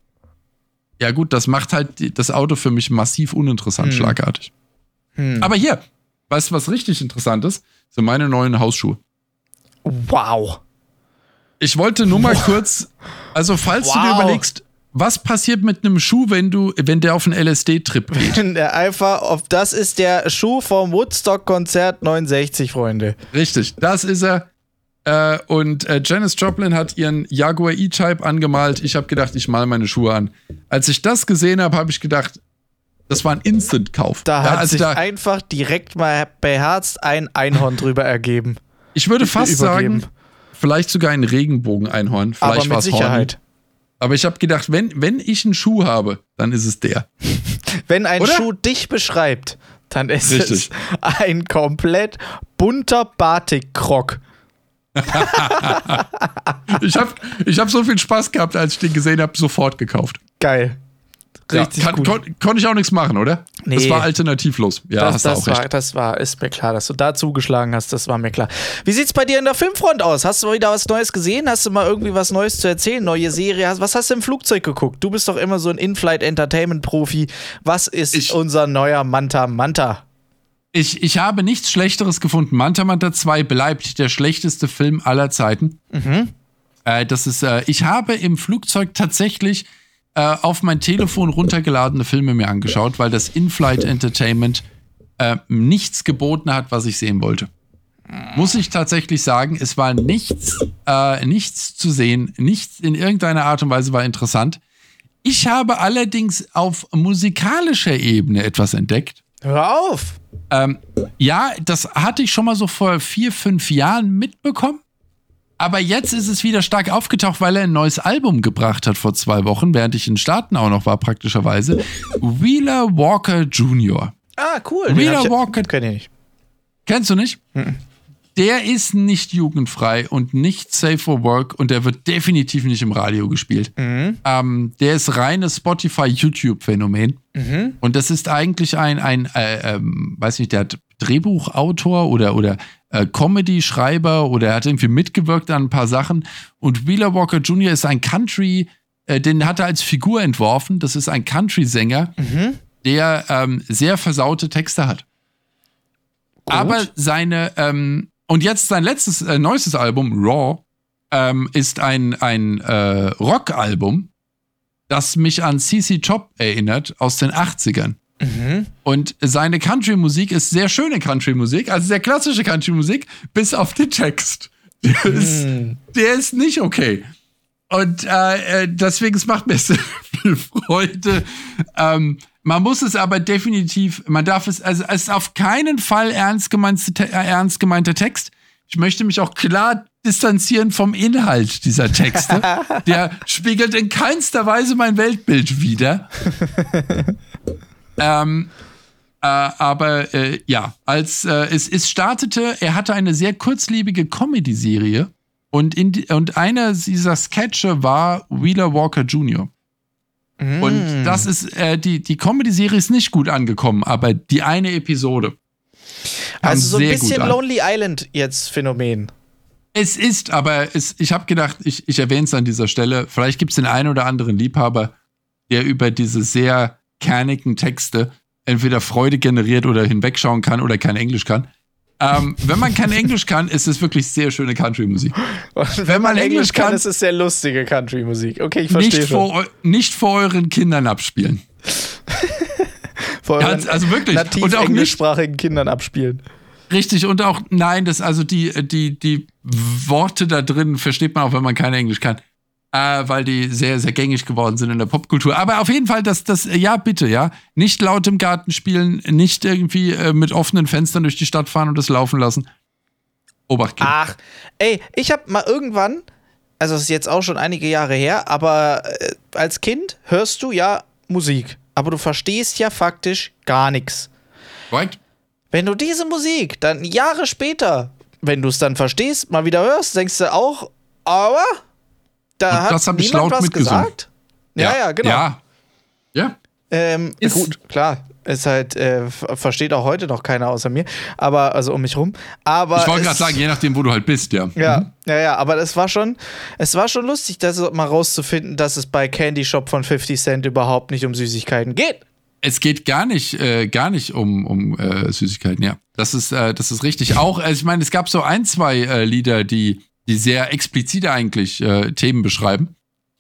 ja gut, das macht halt das Auto für mich massiv uninteressant, Hm. schlagartig. Hm. Aber hier, weißt du, was richtig interessant ist? Sind meine neuen Hausschuhe. Wow. Ich wollte nur mal kurz, also falls du dir Wow. überlegst, was passiert mit einem Schuh, wenn du, wenn der auf einen LSD-Trip geht? Der einfach auf das ist der Schuh vom Woodstock Konzert 69, Freunde. Richtig, das ist er. Äh, und äh, Janis Joplin hat ihren Jaguar E-Type angemalt. Ich habe gedacht, ich mal meine Schuhe an. Als ich das gesehen habe, habe ich gedacht, das war ein Instant-Kauf. Da Ja, hat also sich da, einfach direkt mal beherzt ein Einhorn drüber ergeben. ich würde fast übergeben. sagen, vielleicht sogar ein Regenbogen-Einhorn. Vielleicht Aber mit war's Sicherheit. Horny. Aber ich habe gedacht, wenn, wenn ich einen Schuh habe, dann ist es der. Wenn ein Oder? Schuh dich beschreibt, dann ist Richtig. es ein komplett bunter Batik-Krog. Ich habe ich hab so viel Spaß gehabt, als ich den gesehen habe, sofort gekauft. Geil. Richtig ja, kann, gut. kon, konnte ich auch nichts machen, oder? Nee. Das war alternativlos. Ja, das, hast das, auch war, recht. das war, ist mir klar, dass du da zugeschlagen hast, das war mir klar. Wie sieht's bei dir in der Filmfront aus? Hast du wieder was Neues gesehen? Hast du mal irgendwie was Neues zu erzählen? Neue Serie? Was hast du im Flugzeug geguckt? Du bist doch immer so ein In-Flight-Entertainment-Profi. Was ist Ich- unser neuer Manta Manta? Ich, ich habe nichts Schlechteres gefunden. Manta Manta 2 bleibt der schlechteste Film aller Zeiten. Mhm. Äh, das ist, äh, ich habe im Flugzeug tatsächlich äh, auf mein Telefon runtergeladene Filme mir angeschaut, weil das In-Flight Entertainment äh, nichts geboten hat, was ich sehen wollte. Muss ich tatsächlich sagen, es war nichts, äh, nichts zu sehen, nichts in irgendeiner Art und Weise war interessant. Ich habe allerdings auf musikalischer Ebene etwas entdeckt. Hör auf! Ähm, ja, das hatte ich schon mal so vor vier, fünf Jahren mitbekommen. Aber jetzt ist es wieder stark aufgetaucht, weil er ein neues Album gebracht hat vor zwei Wochen, während ich in den Staaten auch noch war, praktischerweise. Wheeler Walker Jr. Ah, cool. Wheeler ich- Walker- Kenn ich nicht. Kennst du nicht? Der ist nicht jugendfrei und nicht safe for work und der wird definitiv nicht im Radio gespielt. Ähm, der ist reines Spotify-YouTube-Phänomen. Und das ist eigentlich ein, ein äh, ähm, weiß nicht, der hat Drehbuchautor oder, oder äh, Comedy-Schreiber oder er hat irgendwie mitgewirkt an ein paar Sachen. Und Wheeler Walker Jr. ist ein Country, äh, den hat er als Figur entworfen. Das ist ein Country-Sänger, der ähm, sehr versaute Texte hat. Aber seine, ähm, und jetzt sein letztes, äh, neuestes Album, Raw, ähm, ist ein, ein äh, Rock-Album, das mich an CC Top erinnert aus den 80ern. Und seine Country-Musik ist sehr schöne Country-Musik, also sehr klassische Country-Musik, bis auf den Text. Der, ist, der ist nicht okay. Und äh, äh, deswegen, es macht mir sehr viel Freude. Ähm, man muss es aber definitiv, man darf es, also es ist auf keinen Fall ernst, gemeinte, äh, ernst gemeinter Text. Ich möchte mich auch klar distanzieren vom Inhalt dieser Texte. Der spiegelt in keinster Weise mein Weltbild wider. ähm, äh, aber äh, ja, als äh, es, es startete, er hatte eine sehr kurzlebige Comedy-Serie und, in, und einer dieser Sketche war Wheeler Walker Jr. Und das ist, äh, die, die Comedy-Serie ist nicht gut angekommen, aber die eine Episode. Also so ein bisschen. Lonely Island jetzt Phänomen. Es ist, aber es, ich habe gedacht, ich, ich erwähne es an dieser Stelle. Vielleicht gibt es den einen oder anderen Liebhaber, der über diese sehr kernigen Texte entweder Freude generiert oder hinwegschauen kann oder kein Englisch kann. Ähm, wenn man kein Englisch kann, ist es wirklich sehr schöne Country-Musik. Wenn man Englisch kann, ist es sehr lustige Country-Musik. Okay, ich verstehe nicht schon. Vor, nicht vor euren Kindern abspielen. vor Ja, euren also wirklich. nativ Und auch nicht- englischsprachigen Kindern abspielen. Richtig, und auch, nein, das, also die, die, die Worte da drin versteht man auch, wenn man kein Englisch kann. Äh, weil die sehr, sehr gängig geworden sind in der Popkultur. Aber auf jeden Fall, das, das, ja, bitte, ja. Nicht laut im Garten spielen, nicht irgendwie äh, mit offenen Fenstern durch die Stadt fahren und das laufen lassen. Obacht, Kind. Ach, ey, ich hab mal irgendwann, also das ist jetzt auch schon einige Jahre her, aber äh, als Kind hörst du ja Musik, aber du verstehst ja faktisch gar nichts. Right? Wenn du diese Musik dann Jahre später, wenn du es dann verstehst, mal wieder hörst, denkst du auch, aber da Und hat das hab ich laut was mitgesungen. gesagt. Ja, ja, genau. Ja. Ja. Ähm, Ist- gut, klar. Ist halt, äh, ver- versteht auch heute noch keiner außer mir, aber, also um mich rum. Aber Ich wollte gerade sagen, je nachdem, wo du halt bist, ja. Ja, ja, ja, aber es war schon, es war schon lustig, das mal rauszufinden, dass es bei Candy Shop von 50 Cent überhaupt nicht um Süßigkeiten geht. Es geht gar nicht, äh, gar nicht um, um äh, Süßigkeiten, ja. Das ist, äh, das ist richtig. Auch, also ich meine, es gab so ein, zwei äh, Lieder, die, die sehr explizit eigentlich äh, Themen beschreiben.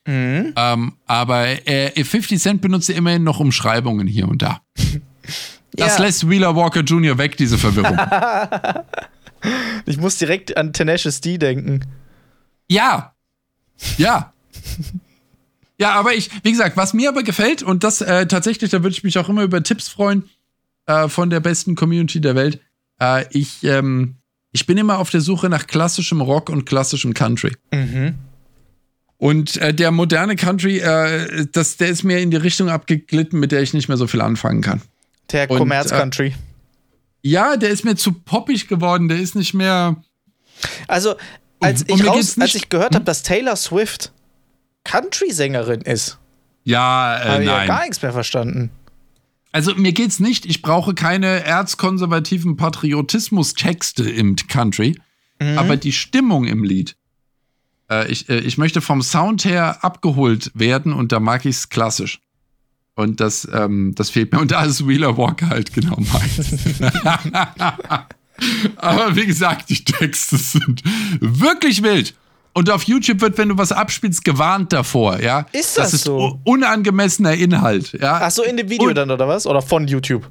Mhm. Ähm, aber äh, 50 Cent benutzt ja immerhin noch Umschreibungen hier und da. Das Ja. lässt Wheeler Walker Jr. weg, diese Verwirrung. Ich muss direkt an Tenacious D denken. ja. Ja. Ja, aber ich, wie gesagt, was mir aber gefällt, und das äh, tatsächlich, da würde ich mich auch immer über Tipps freuen äh, von der besten Community der Welt. Äh, ich, ähm, ich bin immer auf der Suche nach klassischem Rock und klassischem Country. Mhm. Und äh, der moderne Country, äh, das, der ist mir in die Richtung abgeglitten, mit der ich nicht mehr so viel anfangen kann. Der Und, Commerz äh, Country. Ja, der ist mir zu poppig geworden, der ist nicht mehr. Also, als ich, raus, als ich gehört habe, dass Taylor Swift Country-Sängerin ist, Ja, habe äh, ich ja gar nichts mehr verstanden. Also mir geht's nicht, ich brauche keine erzkonservativen Patriotismus-Texte im Country, Mhm. aber die Stimmung im Lied. Äh, ich, äh, ich möchte vom Sound her abgeholt werden und da mag ich's klassisch. Und das, ähm, das fehlt mir. Und da ist Wheeler Walker halt genau meins. aber wie gesagt, die Texte sind wirklich wild. Und auf YouTube wird, wenn du was abspielst, gewarnt davor, ja. Ist das ist so? unangemessener Inhalt, ja. Ach so, in dem Video Und- dann, oder was? Oder von YouTube?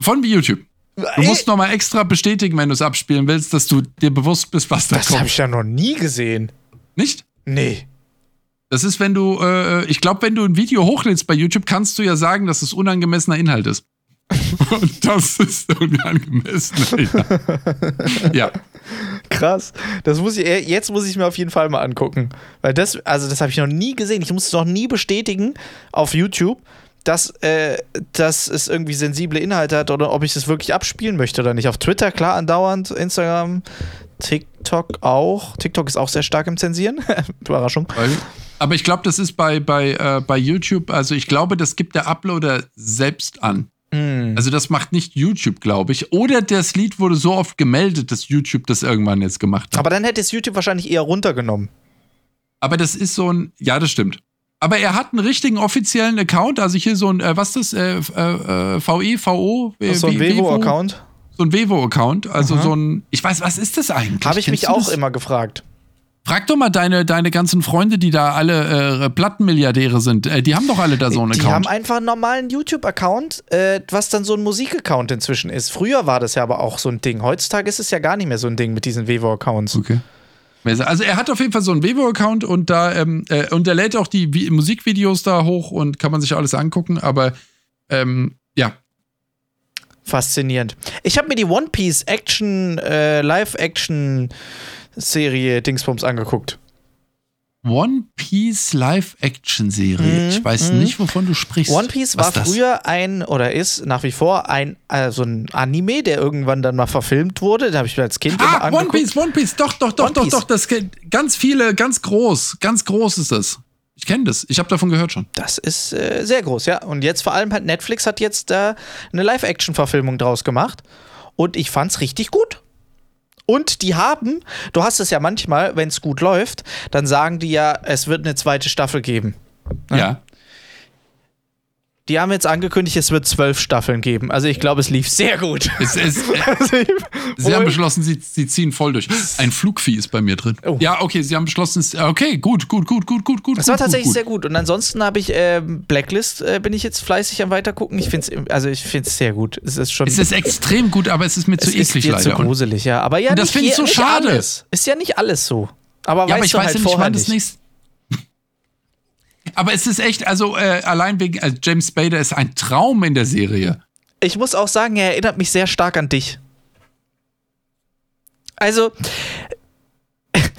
Von YouTube. Du musst noch mal extra bestätigen, wenn du es abspielen willst, dass du dir bewusst bist, was da Das habe kommt. ich ja noch nie gesehen. Nicht? Nee. Das ist, wenn du, äh, ich glaube, wenn du ein Video hochlädst bei YouTube, kannst du ja sagen, dass es unangemessener Inhalt ist. Und das ist unangemessener Inhalt. ja. Krass. Das muss ich, äh, jetzt muss ich mir auf jeden Fall mal angucken. Weil das, also das habe ich noch nie gesehen. Ich muss es noch nie bestätigen auf YouTube, dass, äh, dass es irgendwie sensible Inhalte hat oder ob ich es wirklich abspielen möchte oder nicht. Auf Twitter, klar, andauernd, Instagram, TikTok auch. TikTok ist auch sehr stark im Zensieren. Überraschung. Aber ich glaube, das ist bei, bei, äh, bei YouTube, also ich glaube, das gibt der Uploader selbst an. Also das macht nicht YouTube, glaube ich. Oder das Lied wurde so oft gemeldet, dass YouTube das irgendwann jetzt gemacht hat. Aber dann hätte es YouTube wahrscheinlich eher runtergenommen. Aber das ist so ein, ja, das stimmt. Aber er hat einen richtigen offiziellen Account, also hier so ein, äh, was ist das, äh, äh, äh, VE, VO? Äh, so ein Vevo-Account. So ein Vevo-Account, also so ein, ich weiß, was ist das eigentlich? Habe ich Kennst mich auch das? immer gefragt. Frag doch mal deine, deine ganzen Freunde, die da alle äh, Plattenmilliardäre sind. Äh, die haben doch alle da so einen Die haben Account. einfach einen normalen YouTube-Account, äh, was dann so ein Musik-Account inzwischen ist. Früher war das ja aber auch so ein Ding. Heutzutage ist es ja gar nicht mehr so ein Ding mit diesen Vevo-Accounts. Okay. Also er hat auf jeden Fall so einen Vevo-Account und da ähm, äh, und er lädt auch die Vi Musikvideos da hoch und kann man sich alles angucken, aber ähm, ja, Faszinierend. Ich habe mir die One Piece Action, äh, Live-Action-Serie Dingsbums angeguckt. One Piece Live-Action-Serie. ich weiß nicht, wovon du sprichst. Mhm, One Piece Was war früher ein oder ist nach wie vor ein äh, so ein Anime, der irgendwann dann mal verfilmt wurde. Da habe ich mir als Kind immer Ah, One. Piece, One Piece, doch, doch, doch, One doch, Piece. doch. Das ganz viele, ganz groß, ganz groß ist das. Ich kenne das. Ich habe davon gehört schon. Das ist äh, sehr groß, ja. Und jetzt vor allem hat Netflix hat jetzt äh, eine Live-Action-Verfilmung draus gemacht. Und ich fand's richtig gut. Und die haben, du hast es ja manchmal, wenn es gut läuft, dann sagen die ja, es wird eine zweite Staffel geben. Ja. Die haben jetzt angekündigt, es wird zwölf Staffeln geben. Also ich glaube, es lief sehr gut. Es, es, äh, sie haben beschlossen, sie, sie ziehen voll durch. Ein Flugvieh ist bei mir drin. Oh. Ja, okay, sie haben beschlossen, es- okay, gut, gut, gut, gut, gut, gut. Das gut, war tatsächlich gut, sehr gut. Und ansonsten habe ich ähm, Blacklist, äh, bin ich jetzt fleißig am weitergucken. Ich finde es, also ich finde es sehr gut. Es ist schon. Es ist extrem gut, aber es ist mir zu es ist eklig leider. zu Und, gruselig, ja. Aber ja, Und das nicht find ich so schade. Alles. Ist ja nicht alles so. Aber ja, weißt aber ich du weiß halt ja nicht, vorher wann das nicht. nächste. Aber es ist echt, also äh, allein wegen also James Spader ist ein Traum in der Serie. Ich muss auch sagen, er erinnert mich sehr stark an dich. Also,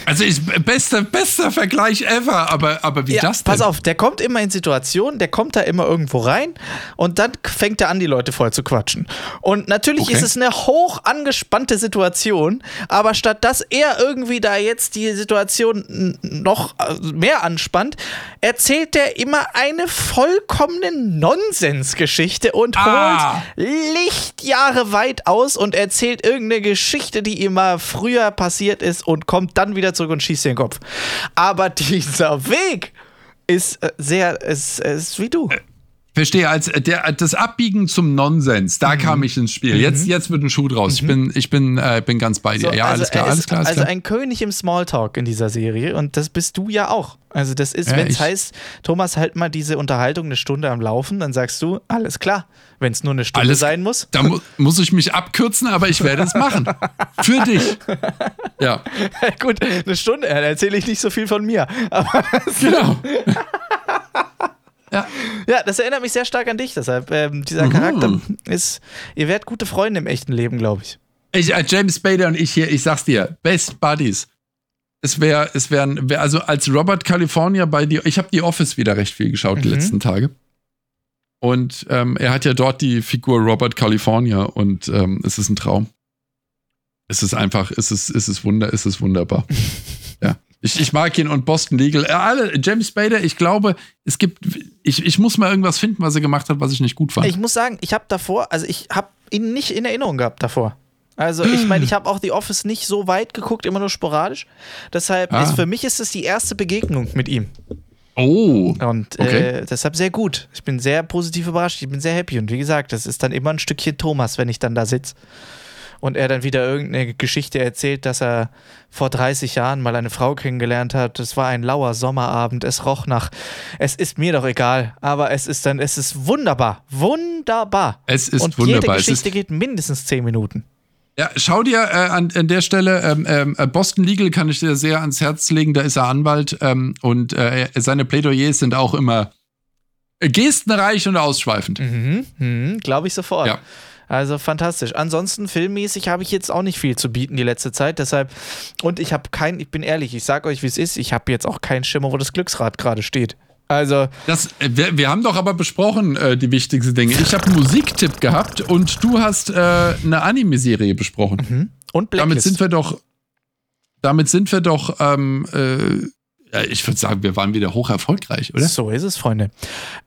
Also ich, bester, bester Vergleich ever, aber, aber wie ja, das denn? pass auf, der kommt immer in Situationen, der kommt da immer irgendwo rein und dann fängt er an, die Leute voll zu quatschen. Und natürlich Okay. ist es eine hoch angespannte Situation, aber statt dass er irgendwie da jetzt die Situation noch äh, mehr anspannt, erzählt er immer eine vollkommene Nonsensgeschichte und Ah. holt Lichtjahre weit aus und erzählt irgendeine Geschichte, die ihm mal früher passiert ist und kommt dann wieder zurück und schießt dir den Kopf. Aber dieser Weg ist äh, sehr, ist, ist wie du. Verstehe, als äh, der, das Abbiegen zum Nonsens, da Mhm. kam ich ins Spiel. Jetzt, jetzt wird ein Schuh draus. Ich bin, ich bin, äh, bin ganz bei dir. So, ja, also alles klar, er alles ist klar, alles also klar. ein König im Smalltalk in dieser Serie und das bist du ja auch. Also das ist, Ja, wenn es heißt, Thomas, halt mal diese Unterhaltung eine Stunde am Laufen, dann sagst du, alles klar, wenn es nur eine Stunde Alles- sein muss. Da mu muss ich mich abkürzen, aber ich werde es machen. Für dich. Ja, Gut, eine Stunde, dann erzähle ich nicht so viel von mir. Aber genau. Ja, ja, das erinnert mich sehr stark an dich. Deshalb, ähm, dieser Mhm. Charakter ist, ihr werdet gute Freunde im echten Leben, glaube ich. ich, äh, James Spader und ich hier, ich sag's dir, Best Buddies. Es wäre, es wären, wär, also als Robert California bei dir, ich habe die Office wieder recht viel geschaut die Mhm. letzten Tage. Und ähm, er hat ja dort die Figur Robert California und ähm, es ist ein Traum. Es ist einfach, es ist, es ist wunder, es ist wunderbar. ja. Ich, ich mag ihn und Boston Legal. Äh, alle, James Spader, ich glaube, es gibt, ich, ich muss mal irgendwas finden, was er gemacht hat, was ich nicht gut fand. Ich muss sagen, ich habe davor, also ich habe ihn nicht in Erinnerung gehabt davor. Also ich meine, ich habe auch The Office nicht so weit geguckt, immer nur sporadisch. Deshalb Ah. ist für mich ist es die erste Begegnung mit ihm. oh. Und Okay. äh, deshalb sehr gut. Ich bin sehr positiv überrascht. Ich bin sehr happy. Und wie gesagt, das ist dann immer ein Stückchen Thomas, wenn ich dann da sitze. Und er dann wieder irgendeine Geschichte erzählt, dass er vor 30 Jahren mal eine Frau kennengelernt hat. Es war ein lauer Sommerabend. Es roch nach. Es ist mir doch egal. Aber es ist dann, es ist wunderbar. Wunderbar. Es ist Und wunderbar. jede Geschichte geht mindestens 10 Minuten. Ja, schau dir äh, an, an der Stelle, ähm, ähm, äh, Boston Legal kann ich dir sehr ans Herz legen, da ist er Anwalt ähm, und äh, seine Plädoyers sind auch immer gestenreich und ausschweifend. Mhm, mhm, Glaube ich sofort. Ja. Also fantastisch. Ansonsten filmmäßig habe ich jetzt auch nicht viel zu bieten die letzte Zeit. Deshalb und ich habe kein, ich bin ehrlich, ich sage euch, wie es ist. Ich habe jetzt auch keinen Schimmer, wo das Glücksrad gerade steht. Also Das, äh, wir, wir haben doch aber besprochen, äh, die wichtigsten Dinge. Ich habe einen Musiktipp gehabt und du hast äh, eine Anime-Serie besprochen. und Damit Blacklist. sind wir doch, damit sind wir doch, ähm, äh, ich würde sagen, wir waren wieder hoch erfolgreich, oder? So ist es, Freunde.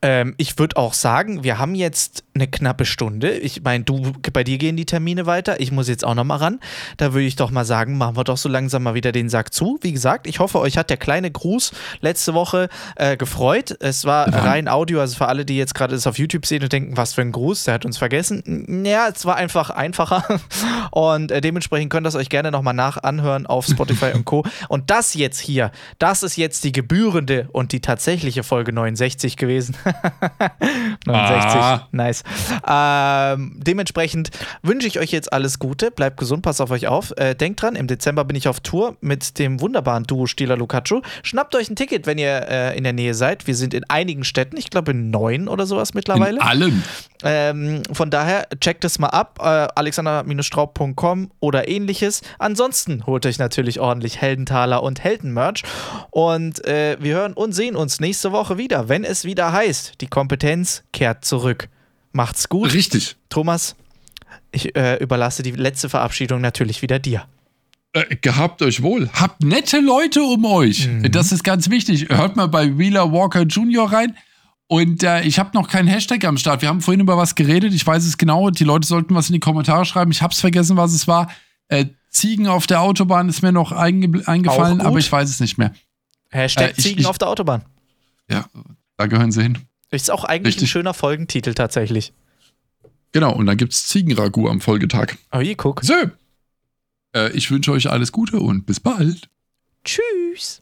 Ähm, ich würde auch sagen, wir haben jetzt eine knappe Stunde. Ich meine, du, bei dir gehen die Termine weiter. Ich muss jetzt auch noch mal ran. Da würde ich doch mal sagen, machen wir doch so langsam mal wieder den Sack zu. Wie gesagt, ich hoffe, euch hat der kleine Gruß letzte Woche äh, gefreut. Es war Ja. rein Audio, also für alle, die jetzt gerade das auf YouTube sehen und denken, was für ein Gruß, der hat uns vergessen. Ja, es war einfach einfacher. Und äh, dementsprechend könnt ihr es euch gerne noch mal nach anhören auf Spotify und Co. Und das jetzt hier, das ist jetzt die gebührende und die tatsächliche Folge 69 gewesen. 69, Ah. nice. Ähm, dementsprechend wünsche ich euch jetzt alles Gute. Bleibt gesund, passt auf euch auf. Äh, denkt dran, im Dezember bin ich auf Tour mit dem wunderbaren Duo Stieler Lucaccio. Schnappt euch ein Ticket, wenn ihr äh, in der Nähe seid. Wir sind in einigen Städten, ich glaube in neun oder sowas mittlerweile. In allem. Ähm, von daher checkt es mal ab, äh, alexander-straub.com oder ähnliches. Ansonsten holt euch natürlich ordentlich Heldentaler und Heldenmerch. Und äh, wir hören und sehen uns nächste Woche wieder, wenn es wieder heißt, die Kompetenz kehrt zurück. Macht's gut. Richtig. Thomas, ich äh, überlasse die letzte Verabschiedung natürlich wieder dir. Äh, gehabt euch wohl. Habt nette Leute um euch. Das ist ganz wichtig. Hört mal bei Wheeler Walker Jr. rein. Und äh, ich habe noch keinen Hashtag am Start. Wir haben vorhin über was geredet. Ich weiß es genau. Die Leute sollten was in die Kommentare schreiben. Ich habe es vergessen, was es war. Äh, Ziegen auf der Autobahn ist mir noch einge eingefallen, aber ich weiß es nicht mehr. Hashtag Äh, ich- Ziegen ich- auf der Autobahn. Ja, da gehören sie hin. Ist auch eigentlich ein Richtig. schöner Folgentitel tatsächlich. Genau, und dann gibt's Ziegenragout am Folgetag. Oh, hier, guck. So. Äh, ich wünsche euch alles Gute und bis bald. Tschüss.